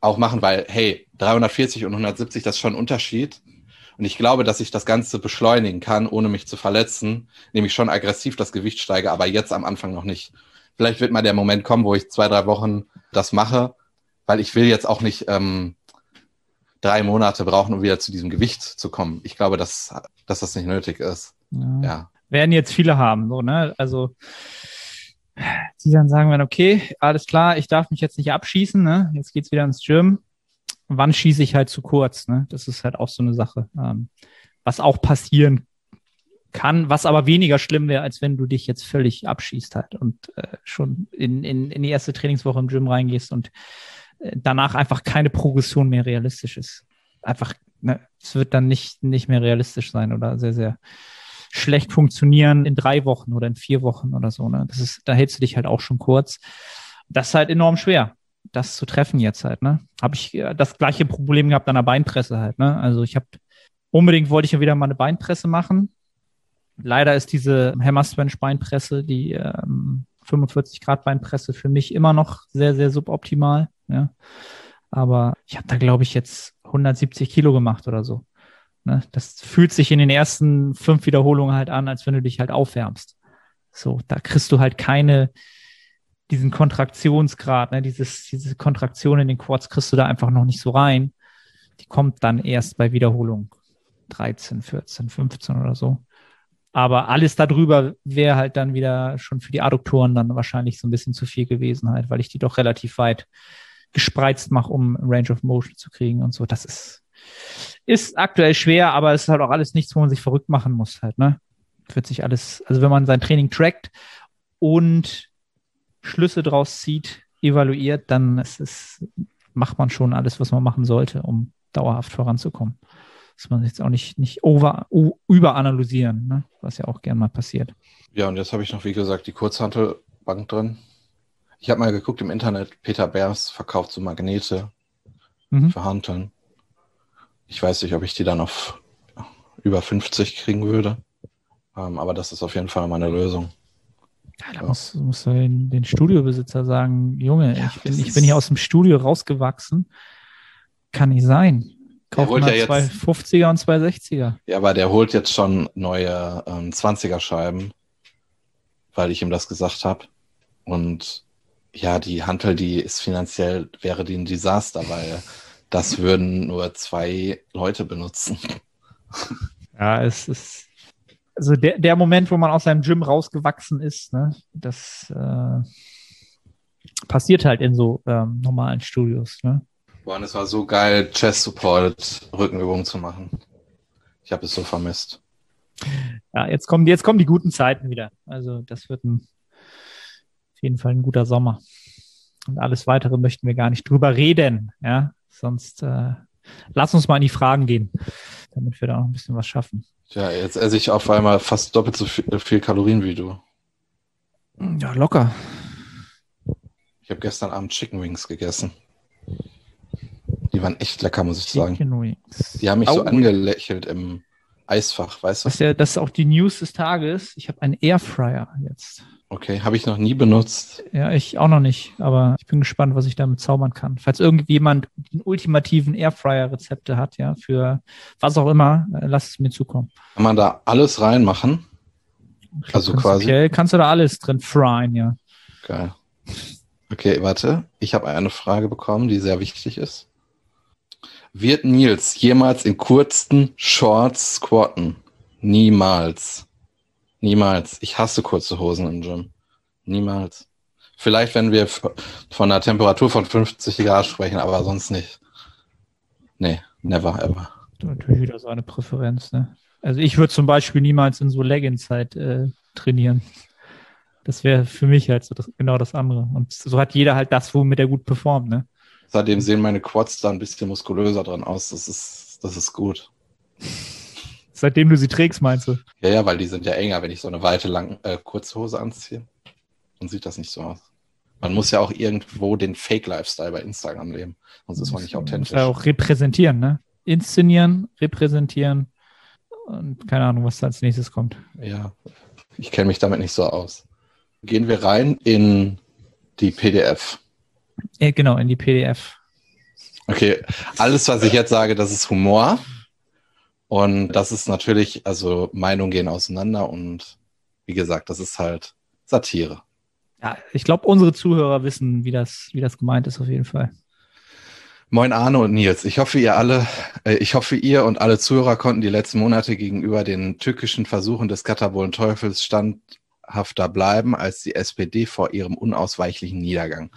auch machen, weil, hey, 340 und 170, das ist schon ein Unterschied. Und ich glaube, dass ich das Ganze beschleunigen kann, ohne mich zu verletzen, nämlich schon aggressiv das Gewicht steige, aber jetzt am Anfang noch nicht. Vielleicht wird mal der Moment kommen, wo ich zwei, drei Wochen das mache weil ich will jetzt auch nicht ähm, drei Monate brauchen, um wieder zu diesem Gewicht zu kommen. Ich glaube, dass, dass das nicht nötig ist. Ja. ja. Werden jetzt viele haben, so, ne? Also die dann sagen werden, okay, alles klar, ich darf mich jetzt nicht abschießen, ne? Jetzt geht's wieder ins Gym. Wann schieße ich halt zu kurz, ne? Das ist halt auch so eine Sache. Ähm, was auch passieren kann, was aber weniger schlimm wäre, als wenn du dich jetzt völlig abschießt halt und äh, schon in, in, in die erste Trainingswoche im Gym reingehst und danach einfach keine Progression mehr realistisch ist. Einfach, ne, es wird dann nicht, nicht mehr realistisch sein oder sehr, sehr schlecht funktionieren in drei Wochen oder in vier Wochen oder so. Ne? Das ist, da hältst du dich halt auch schon kurz. Das ist halt enorm schwer, das zu treffen jetzt halt. Ne? Habe ich äh, das gleiche Problem gehabt an der Beinpresse halt. Ne? Also ich habe unbedingt wollte ich ja wieder mal eine Beinpresse machen. Leider ist diese Hammer-Sponge Beinpresse, die ähm, 45 Grad Beinpresse für mich immer noch sehr, sehr suboptimal. Ja. Aber ich habe da, glaube ich, jetzt 170 Kilo gemacht oder so. Ne? Das fühlt sich in den ersten fünf Wiederholungen halt an, als wenn du dich halt aufwärmst. So, da kriegst du halt keine, diesen Kontraktionsgrad, ne? Dieses, diese Kontraktion in den Quads kriegst du da einfach noch nicht so rein. Die kommt dann erst bei Wiederholung 13, 14, 15 oder so. Aber alles darüber wäre halt dann wieder schon für die Adduktoren dann wahrscheinlich so ein bisschen zu viel gewesen halt, weil ich die doch relativ weit gespreizt mache, um Range of Motion zu kriegen und so. Das ist, ist aktuell schwer, aber es ist halt auch alles nichts, wo man sich verrückt machen muss halt, ne? Wird sich alles, also wenn man sein Training trackt und Schlüsse draus zieht, evaluiert, dann es, macht man schon alles, was man machen sollte, um dauerhaft voranzukommen. Dass man jetzt auch nicht, nicht over, überanalysieren, ne? was ja auch gern mal passiert. Ja, und jetzt habe ich noch, wie gesagt, die Kurzhantelbank drin. Ich habe mal geguckt im Internet, Peter Bers verkauft so Magnete mhm. für Hanteln. Ich weiß nicht, ob ich die dann auf über 50 kriegen würde. Ähm, aber das ist auf jeden Fall meine Lösung. Ja, da musst du den, den, Studiobesitzer sagen, Junge, ja, ich, bin, ich bin hier aus dem Studio rausgewachsen Kann nicht sein. Holt mal ja jetzt- zwei 50er und zwei 60er. Ja, aber der holt jetzt schon neue ähm, 20er-Scheiben, weil ich ihm das gesagt habe. Und ja, die Hantel, die ist finanziell, wäre die ein Desaster, weil das würden nur zwei Leute benutzen. Ja, es ist also der, der Moment, wo man aus seinem Gym rausgewachsen ist, ne, das äh, passiert halt in so ähm, normalen Studios. Ne? Boah, und es war so geil, Chest-Supported Rückenübungen zu machen. Ich habe es so vermisst. Ja, jetzt kommen, jetzt kommen die guten Zeiten wieder. Also das wird ein, auf jeden Fall ein guter Sommer. Und alles weitere möchten wir gar nicht drüber reden. Ja, sonst äh, lass uns mal in die Fragen gehen, damit wir da noch ein bisschen was schaffen. Ja, jetzt esse ich auf einmal fast doppelt so viel, viel Kalorien wie du. Ja, locker. Ich habe gestern Abend Chicken Wings gegessen. Die waren echt lecker, muss ich sagen. Chicken Wings. Die haben mich so Au. angelächelt im Eisfach, weißt du? Das ist, ja, das ist auch die News des Tages. Ich habe einen Airfryer jetzt. Okay, habe ich noch nie benutzt. Ja, ich auch noch nicht, aber ich bin gespannt, was ich damit zaubern kann. Falls irgendjemand den ultimativen Airfryer-Rezepte hat, ja, für was auch immer, äh, lass es mir zukommen. Kann man da alles reinmachen? Ich Also glaub, quasi- Kannst du da alles drin fryen, ja. Geil. Okay, warte. Ich habe eine Frage bekommen, die sehr wichtig ist. Wird Nils jemals in kurzen Shorts squatten? Niemals. Niemals. Ich hasse kurze Hosen im Gym. Niemals. Vielleicht, wenn wir von einer Temperatur von 50 Grad sprechen, aber sonst nicht. Nee, never ever. Natürlich wieder so eine Präferenz, ne? Also ich würde zum Beispiel niemals in so Leggings halt äh, trainieren. Das wäre für mich halt so das, genau das andere. Und so hat jeder halt das, womit er gut performt, ne? Seitdem sehen meine Quads da ein bisschen muskulöser dran aus. Das ist, das ist gut. Seitdem du sie trägst, meinst du? Ja, ja, weil die sind ja enger, wenn ich so eine weite, lang, äh, kurze Hose anziehe. Dann sieht das nicht so aus. Man muss ja auch irgendwo den Fake-Lifestyle bei Instagram leben. Sonst ist man nicht Muss authentisch. ja auch repräsentieren, ne? Inszenieren, repräsentieren und keine Ahnung, was da als nächstes kommt. Ja, ich kenne mich damit nicht so aus. Gehen wir rein in die PDF. Äh, genau, in die PDF. Okay, alles, was ich jetzt sage, das ist Humor. Und das ist natürlich, also Meinungen gehen auseinander und wie gesagt, das ist halt Satire. Ja, ich glaube, unsere Zuhörer wissen, wie das, wie das gemeint ist, auf jeden Fall. Moin Arne und Nils. Ich hoffe, ihr alle, äh, ich hoffe, ihr und alle Zuhörer konnten die letzten Monate gegenüber den tückischen Versuchen des Katabolen Teufels standhafter bleiben als die SPD vor ihrem unausweichlichen Niedergang.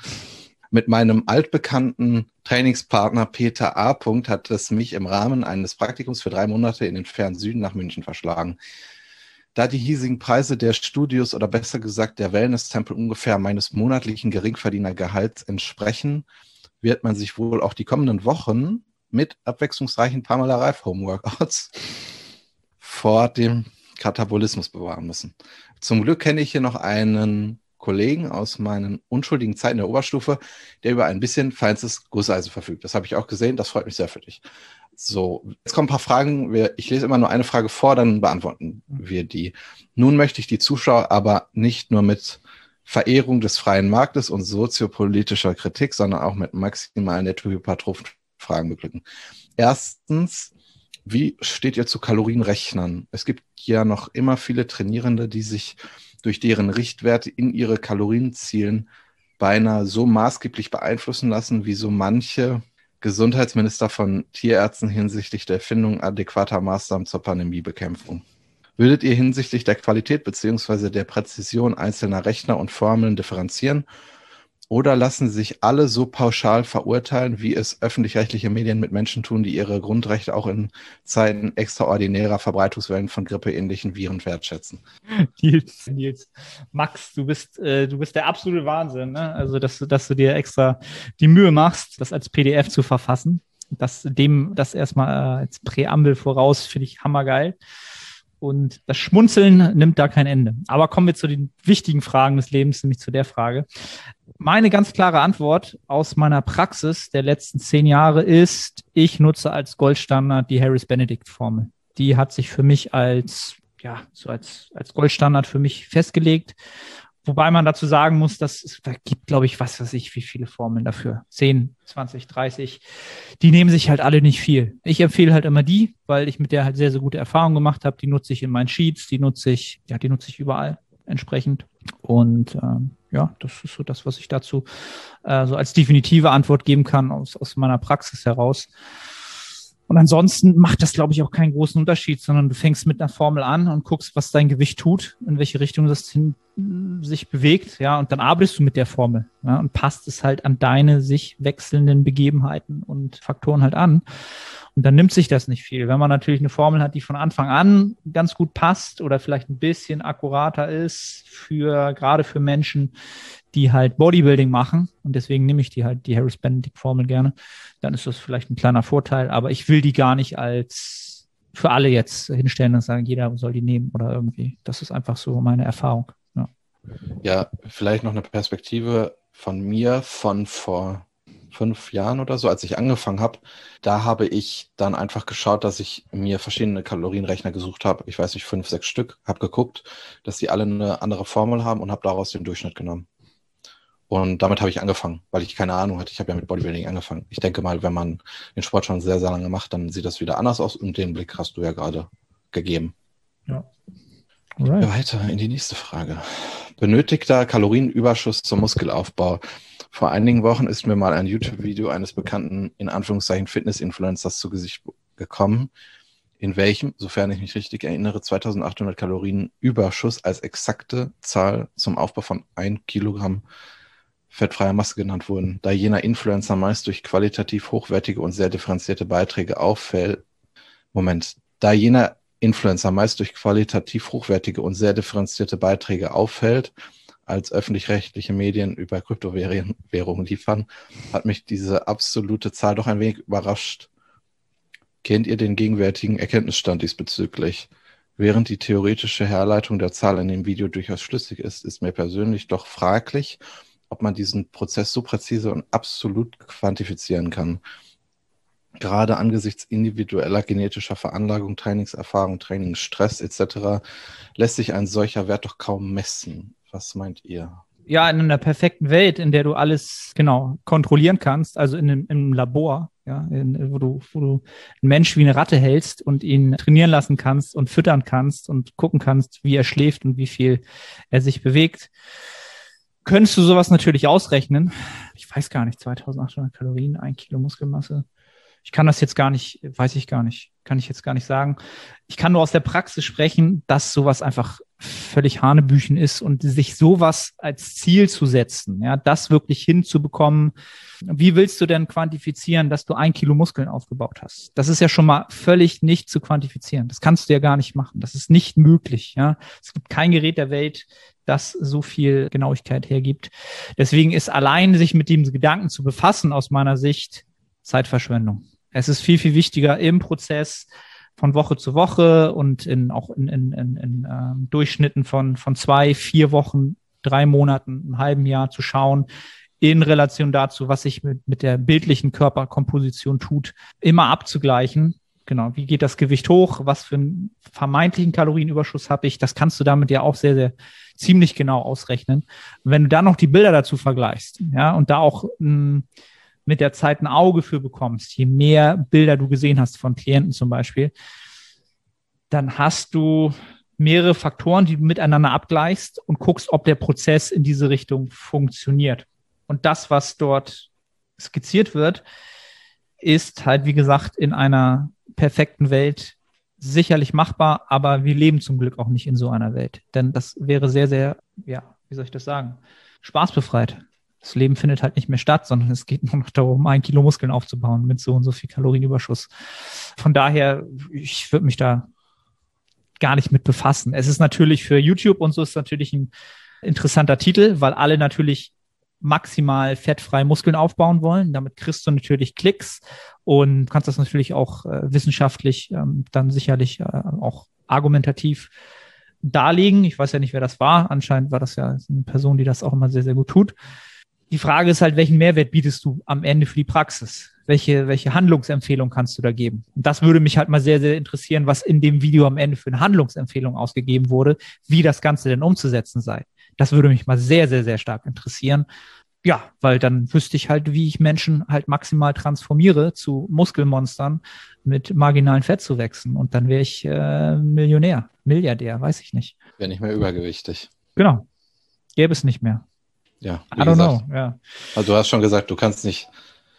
Mit meinem altbekannten Trainingspartner Peter A. Hat es mich im Rahmen eines Praktikums für drei Monate in den fernen Süden nach München verschlagen. Da die hiesigen Preise der Studios oder besser gesagt der Wellness-Tempel ungefähr meines monatlichen Geringverdienergehalts entsprechen, wird man sich wohl auch die kommenden Wochen mit abwechslungsreichen Pamela Reif Homeworkouts vor dem Katabolismus bewahren müssen. Zum Glück kenne ich hier noch einen Kollegen aus meinen unschuldigen Zeiten der Oberstufe, der über ein bisschen feinstes Gusseisen verfügt. Das habe ich auch gesehen. Das freut mich sehr für dich. So, jetzt kommen ein paar Fragen. Ich lese immer nur eine Frage vor, dann beantworten wir die. Nun möchte ich die Zuschauer aber nicht nur mit Verehrung des freien Marktes und soziopolitischer Kritik, sondern auch mit maximalen Nettohypertrophen-Fragen beglücken. Erstens, wie steht ihr zu Kalorienrechnern? Es gibt ja noch immer viele Trainierende, die sich durch deren Richtwerte in ihre Kalorienzielen beinahe so maßgeblich beeinflussen lassen, wie so manche Gesundheitsminister von Tierärzten hinsichtlich der Erfindung adäquater Maßnahmen zur Pandemiebekämpfung. Würdet ihr hinsichtlich der Qualität beziehungsweise der Präzision einzelner Rechner und Formeln differenzieren? Oder lassen sich alle so pauschal verurteilen, wie es öffentlich-rechtliche Medien mit Menschen tun, die ihre Grundrechte auch in Zeiten extraordinärer Verbreitungswellen von grippeähnlichen Viren wertschätzen? Nils, Nils, Max, du bist, äh, du bist der absolute Wahnsinn, ne? Also, dass, du- dass du dir extra die Mühe machst, das als PDF zu verfassen. Das, dem, das erstmal äh, als Präambel voraus, finde ich hammergeil. Und das Schmunzeln nimmt da kein Ende. Aber kommen wir zu den wichtigen Fragen des Lebens, nämlich zu der Frage. Meine ganz klare Antwort aus meiner Praxis der letzten zehn Jahre ist, ich nutze als Goldstandard die Harris-Benedict-Formel. Die hat sich für mich als, ja, so als, als Goldstandard für mich festgelegt. Wobei man dazu sagen muss, dass es da gibt, glaube ich, was weiß ich, wie viele Formeln dafür. 10, 20, 30. Die nehmen sich halt alle nicht viel. Ich empfehle halt immer die, weil ich mit der halt sehr, sehr gute Erfahrungen gemacht habe. Die nutze ich in meinen Sheets, die nutze ich, ja, die nutze ich überall entsprechend. Und ähm, ja, das ist so das, was ich dazu äh, so als definitive Antwort geben kann aus, aus meiner Praxis heraus. Und ansonsten macht das, glaube ich, auch keinen großen Unterschied, sondern du fängst mit einer Formel an und guckst, was dein Gewicht tut, in welche Richtung das hin, sich bewegt, ja, und dann arbeitest du mit der Formel ja, und passt es halt an deine sich wechselnden Begebenheiten und Faktoren halt an. Und dann nimmt sich das nicht viel. Wenn man natürlich eine Formel hat, die von Anfang an ganz gut passt oder vielleicht ein bisschen akkurater ist für, gerade für Menschen, die halt Bodybuilding machen und deswegen nehme ich die halt, die Harris Benedict Formel gerne, dann ist das vielleicht ein kleiner Vorteil, aber ich will die gar nicht als für alle jetzt hinstellen und sagen, jeder soll die nehmen oder irgendwie. Das ist einfach so meine Erfahrung. Ja, ja vielleicht noch eine Perspektive von mir von vor fünf Jahren oder so, als ich angefangen habe, da habe ich dann einfach geschaut, dass ich mir verschiedene Kalorienrechner gesucht habe. Ich weiß nicht, fünf, sechs Stück, habe geguckt, dass die alle eine andere Formel haben und habe daraus den Durchschnitt genommen. Und damit habe ich angefangen, weil ich keine Ahnung hatte. Ich habe ja mit Bodybuilding angefangen. Ich denke mal, wenn man den Sport schon sehr, sehr lange macht, dann sieht das wieder anders aus. Und den Blick hast du ja gerade gegeben. Ja. Alright. Weiter in die nächste Frage. Benötigter Kalorienüberschuss zum Muskelaufbau. Vor einigen Wochen ist mir mal ein YouTube-Video eines bekannten, in Anführungszeichen, Fitness-Influencers zu Gesicht gekommen, in welchem, sofern ich mich richtig erinnere, 2800 Kalorien Überschuss als exakte Zahl zum Aufbau von ein Kilogramm fettfreier Masse genannt wurden, da jener Influencer meist durch qualitativ hochwertige und sehr differenzierte Beiträge auffällt. Moment, da jener Influencer meist durch qualitativ hochwertige und sehr differenzierte Beiträge auffällt, als öffentlich-rechtliche Medien über Kryptowährungen liefern, hat mich diese absolute Zahl doch ein wenig überrascht. Kennt ihr den gegenwärtigen Erkenntnisstand diesbezüglich? Während die theoretische Herleitung der Zahl in dem Video durchaus schlüssig ist, ist mir persönlich doch fraglich, ob man diesen Prozess so präzise und absolut quantifizieren kann. Gerade angesichts individueller genetischer Veranlagung, Trainingserfahrung, Trainingsstress etc. lässt sich ein solcher Wert doch kaum messen. Was meint ihr? Ja, in einer perfekten Welt, in der du alles genau kontrollieren kannst, also in einem, im Labor, ja, in, wo du, wo du einen Mensch wie eine Ratte hältst und ihn trainieren lassen kannst und füttern kannst und gucken kannst, wie er schläft und wie viel er sich bewegt könntest du sowas natürlich ausrechnen. Ich weiß gar nicht, 2800 Kalorien, ein Kilo Muskelmasse. Ich kann das jetzt gar nicht, weiß ich gar nicht, kann ich jetzt gar nicht sagen. Ich kann nur aus der Praxis sprechen, dass sowas einfach völlig Hanebüchen ist und sich sowas als Ziel zu setzen, ja, das wirklich hinzubekommen. Wie willst du denn quantifizieren, dass du ein Kilo Muskeln aufgebaut hast? Das ist ja schon mal völlig nicht zu quantifizieren. Das kannst du ja gar nicht machen. Das ist nicht möglich, ja. Es gibt kein Gerät der Welt, das so viel Genauigkeit hergibt. Deswegen ist allein sich mit diesem Gedanken zu befassen, aus meiner Sicht, Zeitverschwendung. Es ist viel, viel wichtiger im Prozess von Woche zu Woche und in, auch in, in, in, in äh, Durchschnitten von, von zwei, vier Wochen, drei Monaten, einem halben Jahr zu schauen, in Relation dazu, was sich mit, mit der bildlichen Körperkomposition tut, immer abzugleichen. Genau, wie geht das Gewicht hoch? Was für einen vermeintlichen Kalorienüberschuss habe ich? Das kannst du damit ja auch sehr, sehr ziemlich genau ausrechnen. Wenn du dann noch die Bilder dazu vergleichst, ja, und da auch mh, mit der Zeit ein Auge für bekommst, je mehr Bilder du gesehen hast von Klienten zum Beispiel, dann hast du mehrere Faktoren, die du miteinander abgleichst und guckst, ob der Prozess in diese Richtung funktioniert. Und das, was dort skizziert wird, ist halt, wie gesagt, in einer perfekten Welt sicherlich machbar, aber wir leben zum Glück auch nicht in so einer Welt. Denn das wäre sehr, sehr, ja, wie soll ich das sagen, spaßbefreit das Leben findet halt nicht mehr statt, sondern es geht nur noch darum, ein Kilo Muskeln aufzubauen mit so und so viel Kalorienüberschuss. Von daher, ich würde mich da gar nicht mit befassen. Es ist natürlich für YouTube und so ist natürlich ein interessanter Titel, weil alle natürlich maximal fettfrei Muskeln aufbauen wollen. Damit kriegst du natürlich Klicks und kannst das natürlich auch äh, wissenschaftlich ähm, dann sicherlich äh, auch argumentativ darlegen. Ich weiß ja nicht, wer das war. Anscheinend war das ja eine Person, die das auch immer sehr, sehr gut tut. Die Frage ist halt, welchen Mehrwert bietest du am Ende für die Praxis? Welche, welche Handlungsempfehlung kannst du da geben? Und das würde mich halt mal sehr, sehr interessieren, was in dem Video am Ende für eine Handlungsempfehlung ausgegeben wurde, wie das Ganze denn umzusetzen sei. Das würde mich mal sehr, sehr, sehr stark interessieren. Ja, weil dann wüsste ich halt, wie ich Menschen halt maximal transformiere zu Muskelmonstern mit marginalen Fettzuwächsen. Und dann wäre ich äh, Millionär, Milliardär, weiß ich nicht. Wäre nicht mehr übergewichtig. Genau. Gäbe es nicht mehr. Ja, I don't gesagt. know, ja. Also du hast schon gesagt, du kannst nicht,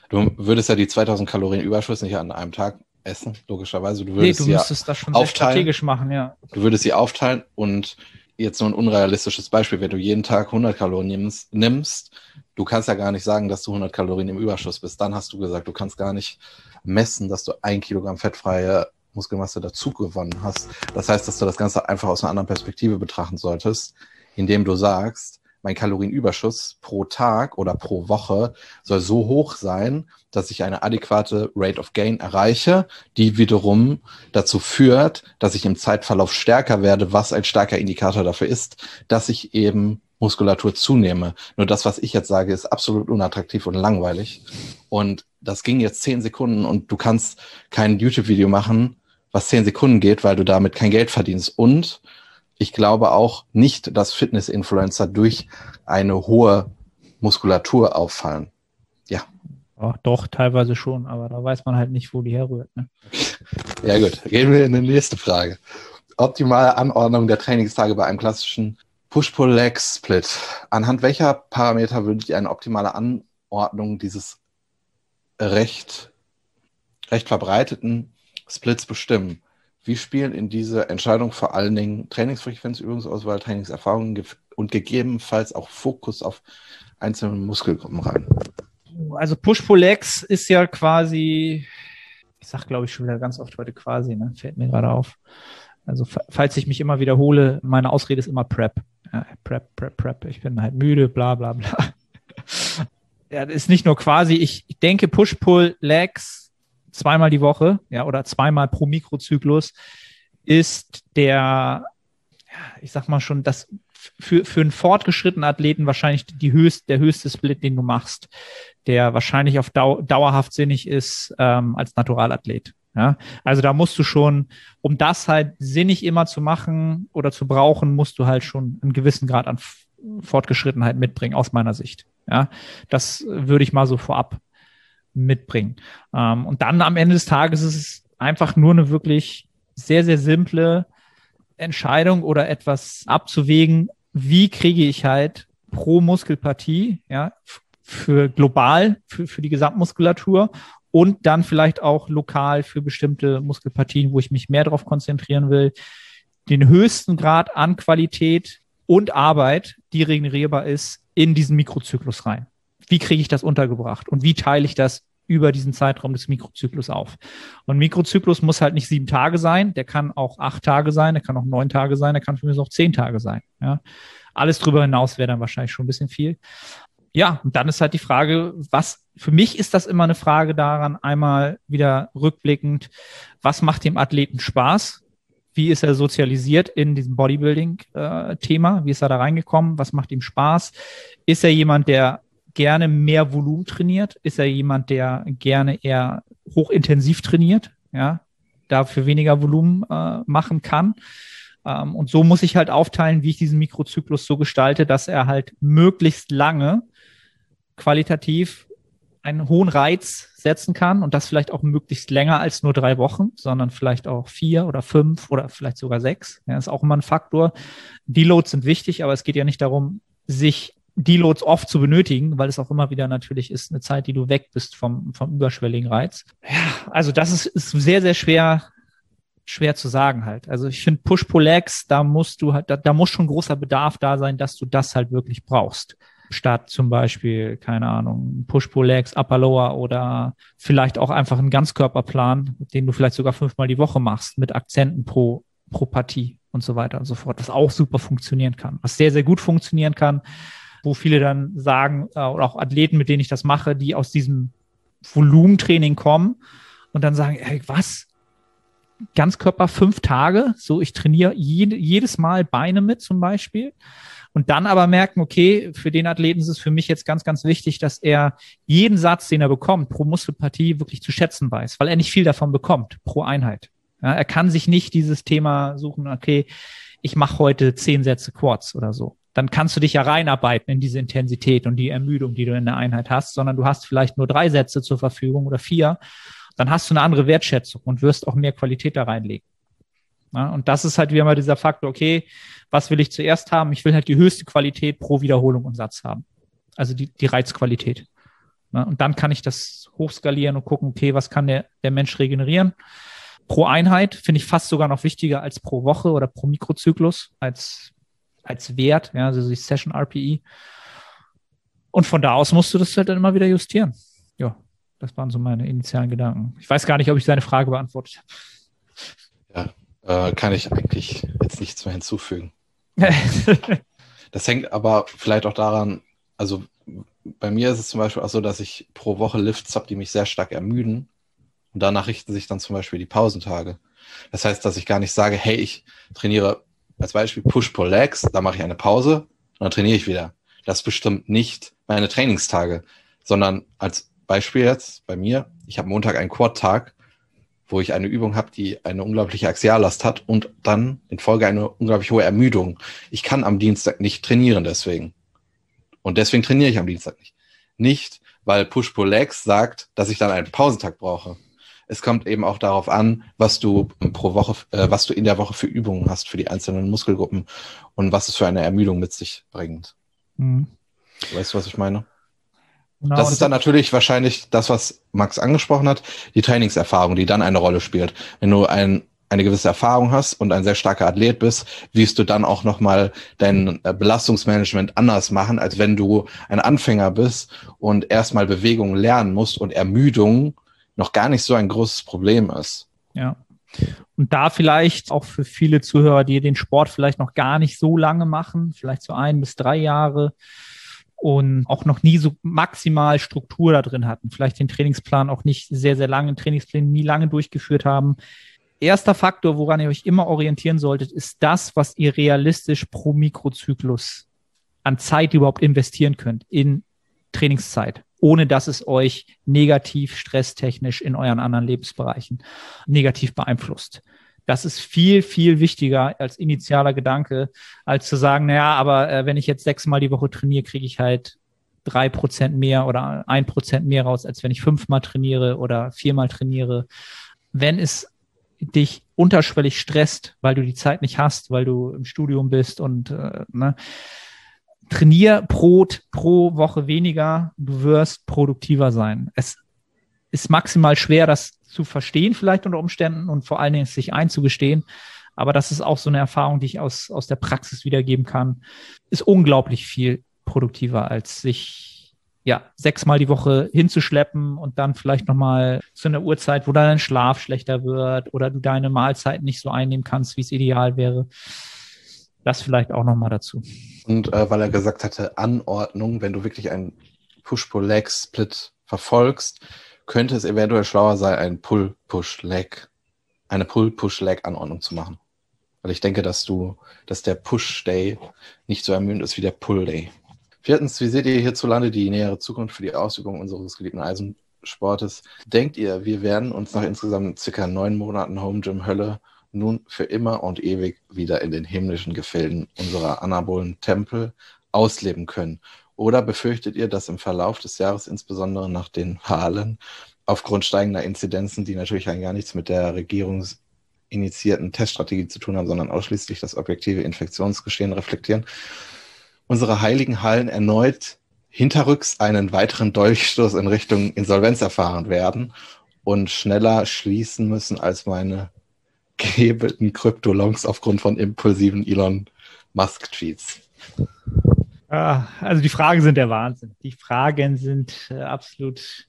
du würdest ja die 2000 Kalorien Überschuss nicht an einem Tag essen, logischerwest. Du würdest nee, du müsstest das schon aufteilen. strategisch machen, ja. Du würdest sie aufteilen und jetzt nur ein unrealistisches Beispiel, wenn du jeden Tag 100 Kalorien nimmst, nimmst, du kannst ja gar nicht sagen, dass du 100 Kalorien im Überschuss bist. Dann hast du gesagt, du kannst gar nicht messen, dass du ein Kilogramm fettfreie Muskelmasse dazu gewonnen hast. Das heißt, dass du das Ganze einfach aus einer anderen Perspektive betrachten solltest, indem du sagst, mein Kalorienüberschuss pro Tag oder pro Woche soll so hoch sein, dass ich eine adäquate Rate of Gain erreiche, die wiederum dazu führt, dass ich im Zeitverlauf stärker werde, was ein starker Indikator dafür ist, dass ich eben Muskulatur zunehme. Nur das, was ich jetzt sage, ist absolut unattraktiv und langweilig. Und das ging jetzt zehn Sekunden und du kannst kein YouTube-Video machen, was zehn Sekunden geht, weil du damit kein Geld verdienst. Und ich glaube auch nicht, dass Fitness-Influencer durch eine hohe Muskulatur auffallen. Ja. ja. Doch, teilweise schon, aber da weiß man halt nicht, wo die herrührt. Ne? Ja gut, gehen wir in die nächste Frage. Optimale Anordnung der Trainingstage bei einem klassischen Push-Pull-Leg-Split. Anhand welcher Parameter würdet ihr eine optimale Anordnung dieses recht, recht verbreiteten Splits bestimmen? Wie spielen in diese Entscheidung vor allen Dingen Trainingsfrequenz, Übungsauswahl, Trainingserfahrungen und gegebenenfalls auch Fokus auf einzelne Muskelgruppen rein? Also Push-Pull-Legs ist ja quasi, ich sag glaube ich schon wieder ganz oft heute quasi, ne? fällt mir gerade auf. Also falls ich mich immer wiederhole, meine Ausrede ist immer Prep. Ja, Prep, Prep, Prep. Ich bin halt müde, bla bla bla. ja, das ist nicht nur quasi, ich, ich denke Push-Pull-Legs zweimal die Woche, ja, oder zweimal pro Mikrozyklus ist der, ich sag mal schon, das für, für einen fortgeschrittenen Athleten wahrscheinlich die höchst, der höchste Split, den du machst, der wahrscheinlich auf Dau dauerhaft sinnig ist ähm, als Naturalathlet. Ja, also da musst du schon, um das halt sinnig immer zu machen oder zu brauchen, musst du halt schon einen gewissen Grad an Fortgeschrittenheit mitbringen, aus meiner Sicht. Ja, das würde ich mal so vorab mitbringen. Ähm, und dann am Ende des Tages ist es einfach nur eine wirklich sehr, sehr simple Entscheidung oder etwas abzuwägen, wie kriege ich halt pro Muskelpartie, ja, für global, für, für die Gesamtmuskulatur und dann vielleicht auch lokal für bestimmte Muskelpartien, wo ich mich mehr darauf konzentrieren will, den höchsten Grad an Qualität und Arbeit, die regenerierbar ist, in diesen Mikrozyklus rein wie kriege ich das untergebracht und wie teile ich das über diesen Zeitraum des Mikrozyklus auf. Und Mikrozyklus muss halt nicht sieben Tage sein, der kann auch acht Tage sein, der kann auch neun Tage sein, der kann für mich auch zehn Tage sein. Ja. Alles drüber hinaus wäre dann wahrscheinlich schon ein bisschen viel. Ja, und dann ist halt die Frage, was, für mich ist das immer eine Frage daran, einmal wieder rückblickend, was macht dem Athleten Spaß? Wie ist er sozialisiert in diesem Bodybuilding-Thema? Äh, Wie ist er da reingekommen? Was macht ihm Spaß? Ist er jemand, der gerne mehr Volumen trainiert? Ist er jemand, der gerne eher hochintensiv trainiert? Ja, dafür weniger Volumen äh, machen kann. Ähm, und so muss ich halt aufteilen, wie ich diesen Mikrozyklus so gestalte, dass er halt möglichst lange qualitativ einen hohen Reiz setzen kann und das vielleicht auch möglichst länger als nur drei Wochen, sondern vielleicht auch vier oder fünf oder vielleicht sogar sechs. Ja, ist auch immer ein Faktor. Deloads sind wichtig, aber es geht ja nicht darum, sich Deloads oft zu benötigen, weil es auch immer wieder natürlich ist eine Zeit, die du weg bist vom, vom überschwelligen Reiz. Ja, also das ist, ist sehr, sehr schwer, schwer zu sagen halt. Also ich finde Push-Pull-Legs, da musst du halt, da, da muss schon großer Bedarf da sein, dass du das halt wirklich brauchst. Statt zum Beispiel, keine Ahnung, Push-Pull-Legs, Upper-Lower oder vielleicht auch einfach einen Ganzkörperplan, den du vielleicht sogar fünfmal die Woche machst, mit Akzenten pro, pro Partie und so weiter und so fort, was auch super funktionieren kann. Was sehr, sehr gut funktionieren kann, wo viele dann sagen, äh, oder auch Athleten, mit denen ich das mache, die aus diesem Volumentraining kommen und dann sagen, ey, was? Ganzkörper fünf Tage, so ich trainiere jede, jedes Mal Beine mit zum Beispiel und dann aber merken, okay, für den Athleten ist es für mich jetzt ganz, ganz wichtig, dass er jeden Satz, den er bekommt, pro Muskelpartie wirklich zu schätzen weiß, weil er nicht viel davon bekommt pro Einheit. Ja, er kann sich nicht dieses Thema suchen, okay, ich mache heute zehn Sätze Quads oder so. Dann kannst du dich ja reinarbeiten in diese Intensität und die Ermüdung, die du in der Einheit hast, sondern du hast vielleicht nur drei Sätze zur Verfügung oder vier. Dann hast du eine andere Wertschätzung und wirst auch mehr Qualität da reinlegen. Ja, und das ist halt wieder mal dieser Faktor, okay, was will ich zuerst haben? Ich will halt die höchste Qualität pro Wiederholung und Satz haben. Also die, die Reizqualität. Ja, und dann kann ich das hochskalieren und gucken, okay, was kann der, der Mensch regenerieren? Pro Einheit finde ich fast sogar noch wichtiger als pro Woche oder pro Mikrozyklus als, als Wert, ja, also die Session RPE. Und von da aus musst du das halt dann immer wieder justieren. Ja, das waren so meine initialen Gedanken. Ich weiß gar nicht, ob ich deine Frage beantwortet habe. Ja, äh, kann ich eigentlich jetzt nichts mehr hinzufügen. das hängt aber vielleicht auch daran, also bei mir ist es zum Beispiel auch so, dass ich pro Woche Lifts habe, die mich sehr stark ermüden. Und danach richten sich dann zum Beispiel die Pausentage. Das heißt, dass ich gar nicht sage, hey, ich trainiere als Beispiel Push-Pull-Legs, da mache ich eine Pause und dann trainiere ich wieder. Das bestimmt nicht meine Trainingstage, sondern als Beispiel jetzt bei mir, ich habe Montag einen Quad-Tag, wo ich eine Übung habe, die eine unglaubliche Axiallast hat und dann in Folge eine unglaublich hohe Ermüdung. Ich kann am Dienstag nicht trainieren deswegen. Und deswegen trainiere ich am Dienstag nicht. Nicht, weil Push-Pull-Legs sagt, dass ich dann einen Pausentag brauche. Es kommt eben auch darauf an, was du pro Woche, äh, was du in der Woche für Übungen hast für die einzelnen Muskelgruppen und was es für eine Ermüdung mit sich bringt. Mhm. Weißt du, was ich meine? Genau, das ist dann natürlich wahrscheinlich das, was Max angesprochen hat, die Trainingserfahrung, die dann eine Rolle spielt. Wenn du ein eine gewisse Erfahrung hast und ein sehr starker Athlet bist, wirst du dann auch nochmal dein äh, Belastungsmanagement anders machen, als wenn du ein Anfänger bist und erstmal Bewegung lernen musst und Ermüdung noch gar nicht so ein großes Problem ist. Ja. Und da vielleicht auch für viele Zuhörer, die den Sport vielleicht noch gar nicht so lange machen, vielleicht so ein bis drei Jahre und auch noch nie so maximal Struktur da drin hatten, vielleicht den Trainingsplan auch nicht sehr, sehr lange, Trainingspläne nie lange durchgeführt haben, erster Faktor, woran ihr euch immer orientieren solltet, ist das, was ihr realistisch pro Mikrozyklus an Zeit überhaupt investieren könnt in Trainingszeit, ohne dass es euch negativ, stresstechnisch in euren anderen Lebensbereichen negativ beeinflusst. Das ist viel, viel wichtiger als initialer Gedanke, als zu sagen, naja, aber äh, wenn ich jetzt sechsmal die Woche trainiere, kriege ich halt drei Prozent mehr oder ein Prozent mehr raus, als wenn ich fünfmal trainiere oder viermal trainiere. Wenn es dich unterschwellig stresst, weil du die Zeit nicht hast, weil du im Studium bist und äh, ne, trainier pro, pro Woche weniger, du wirst produktiver sein. Es ist maximal schwer, das zu verstehen, vielleicht unter Umständen und vor allen Dingen sich einzugestehen. Aber das ist auch so eine Erfahrung, die ich aus, aus der Praxis wiedergeben kann. Ist unglaublich viel produktiver, als sich ja, sechsmal die Woche hinzuschleppen und dann vielleicht nochmal zu einer Uhrzeit, wo dein Schlaf schlechter wird oder du deine Mahlzeiten nicht so einnehmen kannst, wie es ideal wäre. Das vielleicht auch nochmal dazu. Und äh, weil er gesagt hatte, Anordnung, wenn du wirklich einen Push-Pull-Leg-Split verfolgst, könnte es eventuell schlauer sein, ein Pull-Push-Leg, eine Pull-Push-Leg-Anordnung zu machen. Weil ich denke, dass du, dass der Push-Day nicht so ermüdend ist wie der Pull-Day. Viertens, wie seht ihr hierzulande die nähere Zukunft für die Ausübung unseres geliebten Eisensportes? Denkt ihr, wir werden uns nach insgesamt circa neun Monaten Home Gym Hölle nun für immer und ewig wieder in den himmlischen Gefilden unserer anabolen Tempel ausleben können? Oder befürchtet ihr, dass im Verlauf des Jahres, insbesondere nach den Wahlen, aufgrund steigender Inzidenzen, die natürlich gar nichts mit der regierungsinitiierten Teststrategie zu tun haben, sondern ausschließlich das objektive Infektionsgeschehen reflektieren, unsere heiligen Hallen erneut hinterrücks einen weiteren Dolchstoß in Richtung Insolvenz erfahren werden und schneller schließen müssen als meine gehebelten Kryptolongs aufgrund von impulsiven Elon Musk-Tweets. Ah, also die Fragen sind der Wahnsinn. Die Fragen sind äh, absolut,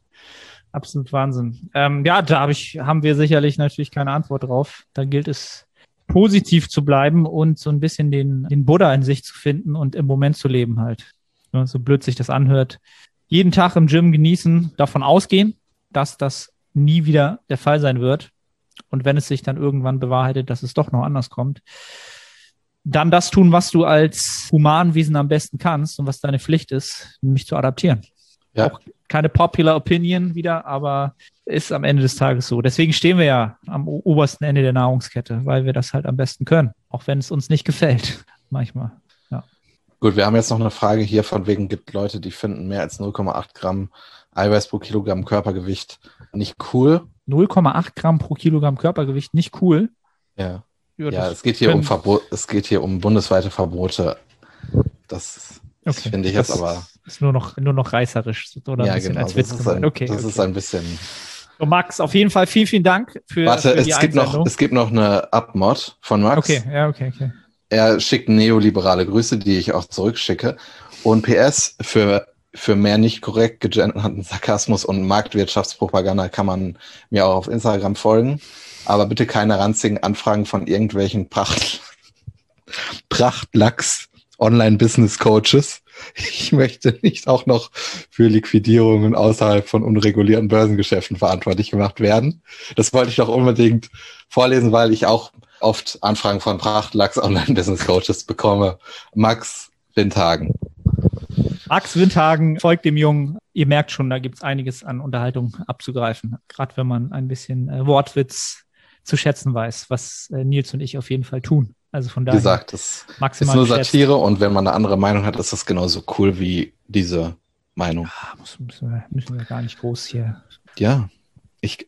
absolut Wahnsinn. Ähm, ja, da hab ich, haben wir sicherlich natürlich keine Antwort drauf. Da gilt es positiv zu bleiben und so ein bisschen den, den Buddha in sich zu finden und im Moment zu leben halt. So blöd sich das anhört. Jeden Tag im Gym genießen, davon ausgehen, dass das nie wieder der Fall sein wird. Und wenn es sich dann irgendwann bewahrheitet, dass es doch noch anders kommt, dann das tun, was du als Humanwesen am besten kannst und was deine Pflicht ist, nämlich zu adaptieren. Ja. Auch keine popular Opinion wieder, aber ist am Ende des Tages so. Deswegen stehen wir ja am obersten Ende der Nahrungskette, weil wir das halt am besten können, auch wenn es uns nicht gefällt, manchmal. Ja. Gut, wir haben jetzt noch eine Frage hier von wegen, gibt Leute, die finden mehr als 0,8 Gramm Eiweiß pro Kilogramm Körpergewicht nicht cool. 0,8 Gramm pro Kilogramm Körpergewicht, nicht cool. Ja. Ja, Ja, es geht hier um Verbot, es geht hier um bundesweite Verbote. Das, das Okay, finde ich jetzt das aber. Ist nur noch, nur noch reißerisch oder ja, ein bisschen genau. als Witz das ein, okay, das okay. ist ein bisschen. So, Max, auf jeden Fall vielen, vielen Dank für, Warte, für die es gibt, noch, es gibt noch eine Abmod von Max. Okay, ja, okay, okay. Er schickt neoliberale Grüße, die ich auch zurückschicke. Und PS, für, für mehr nicht korrekt gegenderten Sarkasmus und Marktwirtschaftspropaganda kann man mir auch auf Instagram folgen. Aber bitte keine ranzigen Anfragen von irgendwelchen Pracht, Prachtlachs Online-Business-Coaches. Ich möchte nicht auch noch für Liquidierungen außerhalb von unregulierten Börsengeschäften verantwortlich gemacht werden. Das wollte ich doch unbedingt vorlesen, weil ich auch oft Anfragen von Prachtlachs Online-Business-Coaches bekomme. Max Windhagen. Max Windhagen folgt dem Jungen. Ihr merkt schon, da gibt es einiges an Unterhaltung abzugreifen. Gerade wenn man ein bisschen äh, Wortwitz zu schätzen weiß, was äh, Nils und ich auf jeden Fall tun. Also von Wie daher gesagt, das ist maximal nur geschätzt. Satire und wenn man eine andere Meinung hat, ist das genauso cool wie diese Meinung. Ah, muss- müssen, wir, müssen wir gar nicht groß hier. Ja, ich,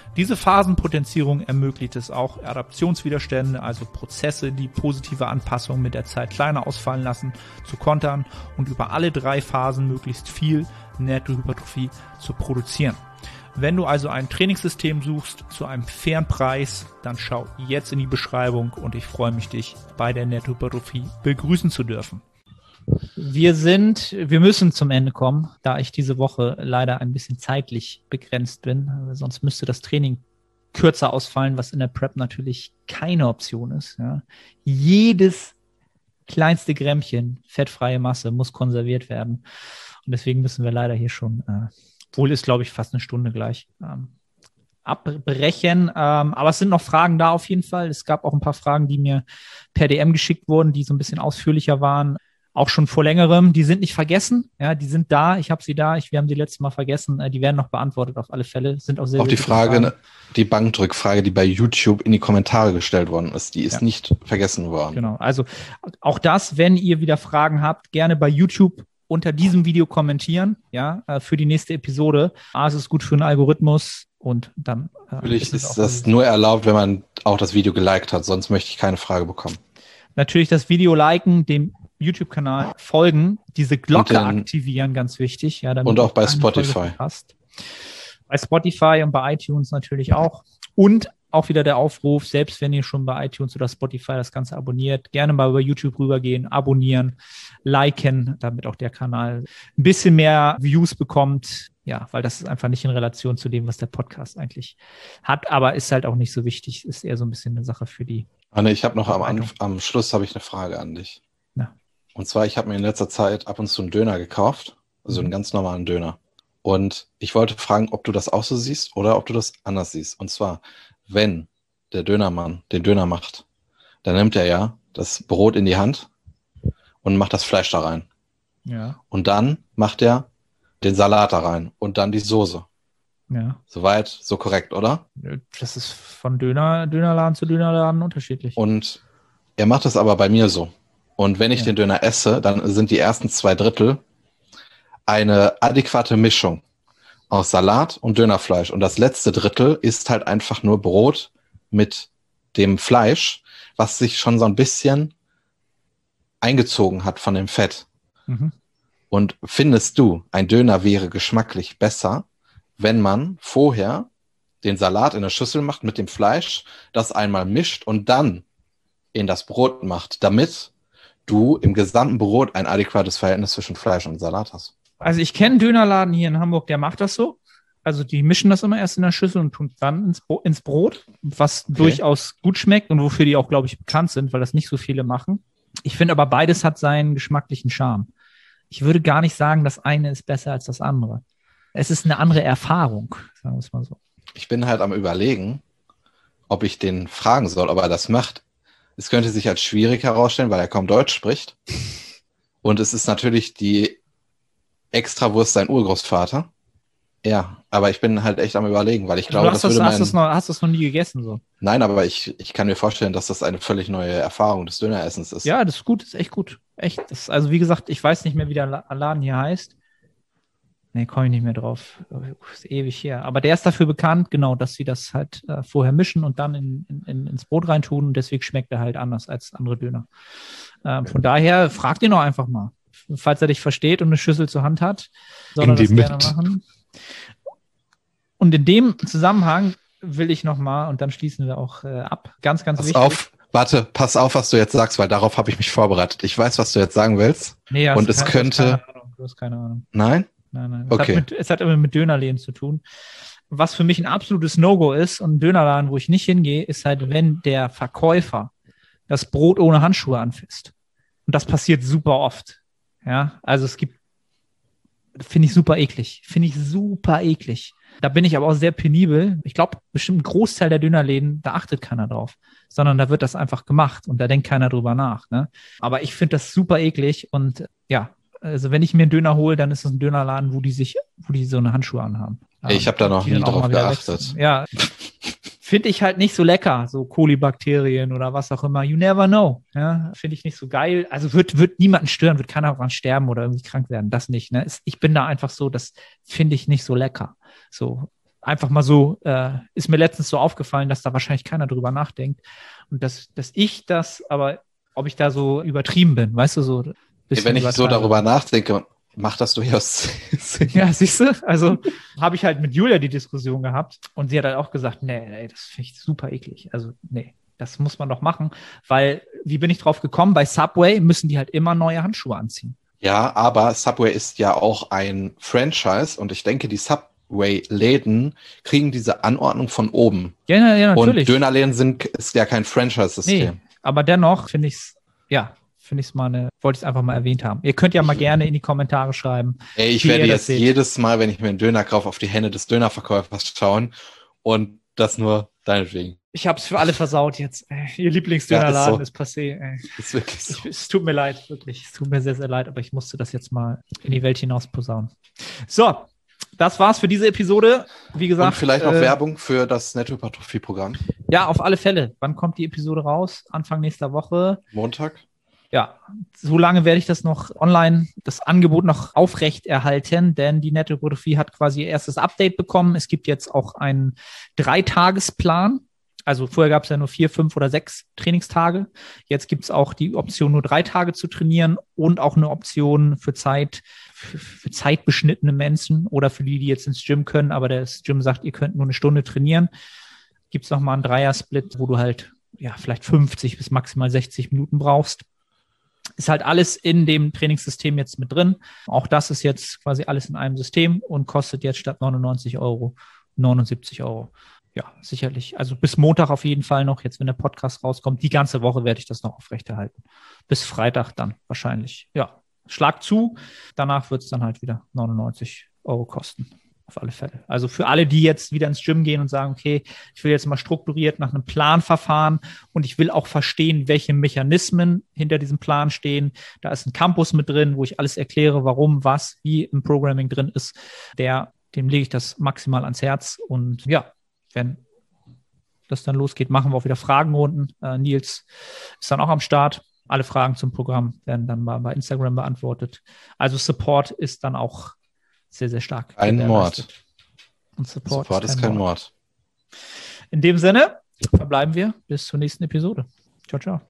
Diese Phasenpotenzierung ermöglicht es auch, Adaptionswiderstände, also Prozesse, die positive Anpassungen mit der Zeit kleiner ausfallen lassen, zu kontern und über alle drei Phasen möglichst viel Nettohypertrophie zu produzieren. Wenn du also ein Trainingssystem suchst zu einem fairen Preis, dann schau jetzt in die Beschreibung und ich freue mich, dich bei der Nettohypertrophie begrüßen zu dürfen. Wir sind, wir müssen zum Ende kommen, da ich diese Woche leider ein bisschen zeitlich begrenzt bin. Sonst müsste das Training kürzer ausfallen, was in der Prep natürlich keine Option ist. Ja. Jedes kleinste Grämmchen fettfreie Masse muss konserviert werden. Und deswegen müssen wir leider hier schon, äh, wohl ist, glaube ich, fast eine Stunde gleich, ähm, abbrechen. Ähm, aber es sind noch Fragen da auf jeden Fall. Es gab auch ein paar Fragen, die mir per DM geschickt wurden, die so ein bisschen ausführlicher waren. Auch schon vor längerem. Die sind nicht vergessen. Ja, die sind da. Ich habe sie da. Ich, wir haben sie letztes Mal vergessen. Äh, die werden noch beantwortet auf alle Fälle. Sind auch sehr Auch sehr die Frage, Fragen. die Bankdrückfrage, die bei YouTube in die Kommentare gestellt worden ist, die ist Ja. nicht vergessen worden. Genau. Also auch das, wenn ihr wieder Fragen habt, gerne bei YouTube unter diesem Video kommentieren, ja, äh, für die nächste Episode. A, es ist gut für den Algorithmus und dann äh, Natürlich ist auch- das nur erlaubt, wenn man auch das Video geliked hat, sonst möchte ich keine Frage bekommen. natürlich das Video liken, dem YouTube-Kanal folgen, diese Glocke den- aktivieren, ganz wichtig. Ja, damit Und auch bei Spotify. Bei Spotify und bei iTunes natürlich auch. Und auch wieder der Aufruf, selbst wenn ihr schon bei iTunes oder Spotify das Ganze abonniert, gerne mal über YouTube rübergehen, abonnieren, liken, damit auch der Kanal ein bisschen mehr Views bekommt. Ja, weil das ist einfach nicht in Relation zu dem, was der Podcast eigentlich hat, aber ist halt auch nicht so wichtig, ist eher so ein bisschen eine Sache für die Anne, ich habe noch am. Anf- am Schluss habe ich eine Frage an dich. Ja. Und zwar, ich habe mir in letzter Zeit ab und zu einen Döner gekauft, also einen Mhm. ganz normalen Döner. Und ich wollte fragen, ob du das auch so siehst oder ob du das anders siehst. Und zwar, wenn der Dönermann den Döner macht, dann nimmt er ja das Brot in die Hand und macht das Fleisch da rein. Ja, Und dann macht er den Salat da rein und dann die Soße. ja. Soweit, so korrekt, oder? Das ist von Döner, Dönerladen zu Dönerladen unterschiedlich. Und er macht es aber bei mir so. Und wenn ich Ja. den Döner esse, dann sind die ersten zwei Drittel eine adäquate Mischung aus Salat und Dönerfleisch. Und das letzte Drittel ist halt einfach nur Brot mit dem Fleisch, was sich schon so ein bisschen eingezogen hat von dem Fett. Mhm. Und findest du, ein Döner wäre geschmacklich besser, wenn man vorher den Salat in der Schüssel macht mit dem Fleisch, das einmal mischt und dann in das Brot macht, damit du im gesamten Brot ein adäquates Verhältnis zwischen Fleisch und Salat hast. Also ich kenne einen Dönerladen hier in Hamburg, der macht das so. Also die mischen das immer erst in der Schüssel und tun dann ins, Bro ins Brot, was okay. durchaus gut schmeckt und wofür die auch, glaube ich, bekannt sind, weil das nicht so viele machen. Ich finde aber beides hat seinen geschmacklichen Charme. Ich würde gar nicht sagen, das eine ist besser als das andere. Es ist eine andere Erfahrung, sagen wir es mal so. Ich bin halt am überlegen, ob ich den fragen soll, ob er das macht. Es könnte sich als schwierig herausstellen, weil er kaum Deutsch spricht. Und es ist natürlich die Extrawurst sein Urgroßvater. Ja, aber ich bin halt echt am überlegen, weil ich glaube, du hast das, würde hast, das noch, hast du es noch nie gegessen so? Nein, aber ich, ich kann mir vorstellen, dass das eine völlig neue Erfahrung des Döneressens ist. Ja, das ist gut, das ist echt gut. Echt. Das, also wie gesagt, ich weiß nicht mehr, wie der Laden hier heißt. Nee, komme ich nicht mehr drauf. Ist ewig her. Aber der ist dafür bekannt, genau, dass sie das halt äh, vorher mischen und dann in, in, ins Brot reintun. Und deswegen schmeckt er halt anders als andere Döner. Ähm, von daher, fragt ihn doch einfach mal. Falls er dich versteht und eine Schüssel zur Hand hat, soll er das gerne machen. Und in dem Zusammenhang will ich nochmal, und dann schließen wir auch äh, ab, ganz, ganz pass wichtig. auf, warte, pass auf, was du jetzt sagst, weil darauf habe ich mich vorbereitet. Ich weiß, was du jetzt sagen willst. Nee, und es keine, könnte. Du hast keine Ahnung. Nein? Nein, nein. Es, okay. hat mit, es hat immer mit Dönerläden zu tun. Was für mich ein absolutes No-Go ist und ein Dönerladen, wo ich nicht hingehe, ist halt, wenn der Verkäufer das Brot ohne Handschuhe anfasst. Und das passiert super oft. Ja, also es gibt, finde ich super eklig. Finde ich super eklig. Da bin ich aber auch sehr penibel. Ich glaube, bestimmt ein Großteil der Dönerläden, da achtet keiner drauf, sondern da wird das einfach gemacht und da denkt keiner drüber nach. Ne? Aber ich finde das super eklig und ja, also wenn ich mir einen Döner hole, dann ist es ein Dönerladen, wo die sich, wo die so eine Handschuhe anhaben. Ich habe da noch nie drauf geachtet. Ja, finde ich halt nicht so lecker, so Kolibakterien oder was auch immer. You never know. Ja, finde ich nicht so geil. Also wird, wird niemanden stören, wird keiner daran sterben oder irgendwie krank werden. Das nicht. Ne? Ich bin da einfach so, das finde ich nicht so lecker. So einfach mal so, äh, ist mir letztens so aufgefallen, dass da wahrscheinlich keiner drüber nachdenkt. Und dass, dass ich das, aber ob ich da so übertrieben bin, weißt du, so. Wenn ich so darüber nachdenke, macht das durchaus Sinn. Ja, siehst du, also habe ich halt mit Julia die Diskussion gehabt und sie hat halt auch gesagt, nee, nee das finde ich super eklig. Also, nee, das muss man doch machen, weil, wie bin ich drauf gekommen? Bei Subway müssen die halt immer neue Handschuhe anziehen. Ja, aber Subway ist ja auch ein Franchise und ich denke, die Subway Subway-Läden kriegen diese Anordnung von oben. Ja, ja, natürlich. Und Dönerläden sind, ist ja kein Franchise-System. Nee, aber dennoch finde ich es, ja, finde ich es mal eine, wollte ich es einfach mal erwähnt haben. Ihr könnt ja mal gerne in die Kommentare schreiben. Ey, ich werde jetzt seht. jedes Mal, wenn ich mir einen Döner kaufe, auf die Hände des Dönerverkäufers schauen und das nur deinetwegen. Ich habe es für alle versaut jetzt. Ihr Lieblingsdönerladen ja, ist, so. ist passé. Ey. Ist wirklich so. Ich, es tut mir leid, wirklich. Es tut mir sehr, sehr leid, aber ich musste das jetzt mal in die Welt hinaus posaunen. So, das war's für diese Episode. Wie gesagt. Und vielleicht noch äh, Werbung für das Nettohypertrophie-Programm. Ja, auf alle Fälle. Wann kommt die Episode raus? Anfang nächster Woche. Montag. Ja, so lange werde ich das noch online, das Angebot noch aufrecht erhalten, denn die Nettohypertrophie hat quasi ihr erstes Update bekommen. Es gibt jetzt auch einen Dreitagesplan. Also vorher gab es ja nur vier, fünf oder sechs Trainingstage. Jetzt gibt es auch die Option, nur drei Tage zu trainieren und auch eine Option für Zeit, für, für zeitbeschnittene Menschen oder für die, die jetzt ins Gym können, aber das Gym sagt, ihr könnt nur eine Stunde trainieren. Gibt es nochmal einen Dreier-Split, wo du halt ja vielleicht 50 bis maximal 60 Minuten brauchst. Ist halt alles in dem Trainingssystem jetzt mit drin. Auch das ist jetzt quasi alles in einem System und kostet jetzt statt 99 Euro 79 Euro ja, sicherlich. Also bis Montag auf jeden Fall noch, jetzt wenn der Podcast rauskommt. Die ganze Woche werde ich das noch aufrechterhalten. Bis Freitag dann wahrscheinlich. Ja, schlag zu. Danach wird es dann halt wieder 99 Euro kosten. Auf alle Fälle. Also für alle, die jetzt wieder ins Gym gehen und sagen, okay, ich will jetzt mal strukturiert nach einem Plan verfahren und ich will auch verstehen, welche Mechanismen hinter diesem Plan stehen. Da ist ein Campus mit drin, wo ich alles erkläre, warum, was, wie im Programming drin ist. Der, dem lege ich das maximal ans Herz und ja, wenn das dann losgeht, machen wir auch wieder Fragenrunden. Äh, Nils ist dann auch am Start. Alle Fragen zum Programm werden dann mal bei Instagram beantwortet. Also Support ist dann auch sehr, sehr stark. Ein Mord. Und Support, Support ist, kein, Mord. Mord. In dem Sinne verbleiben wir bis zur nächsten Episode. Ciao, ciao.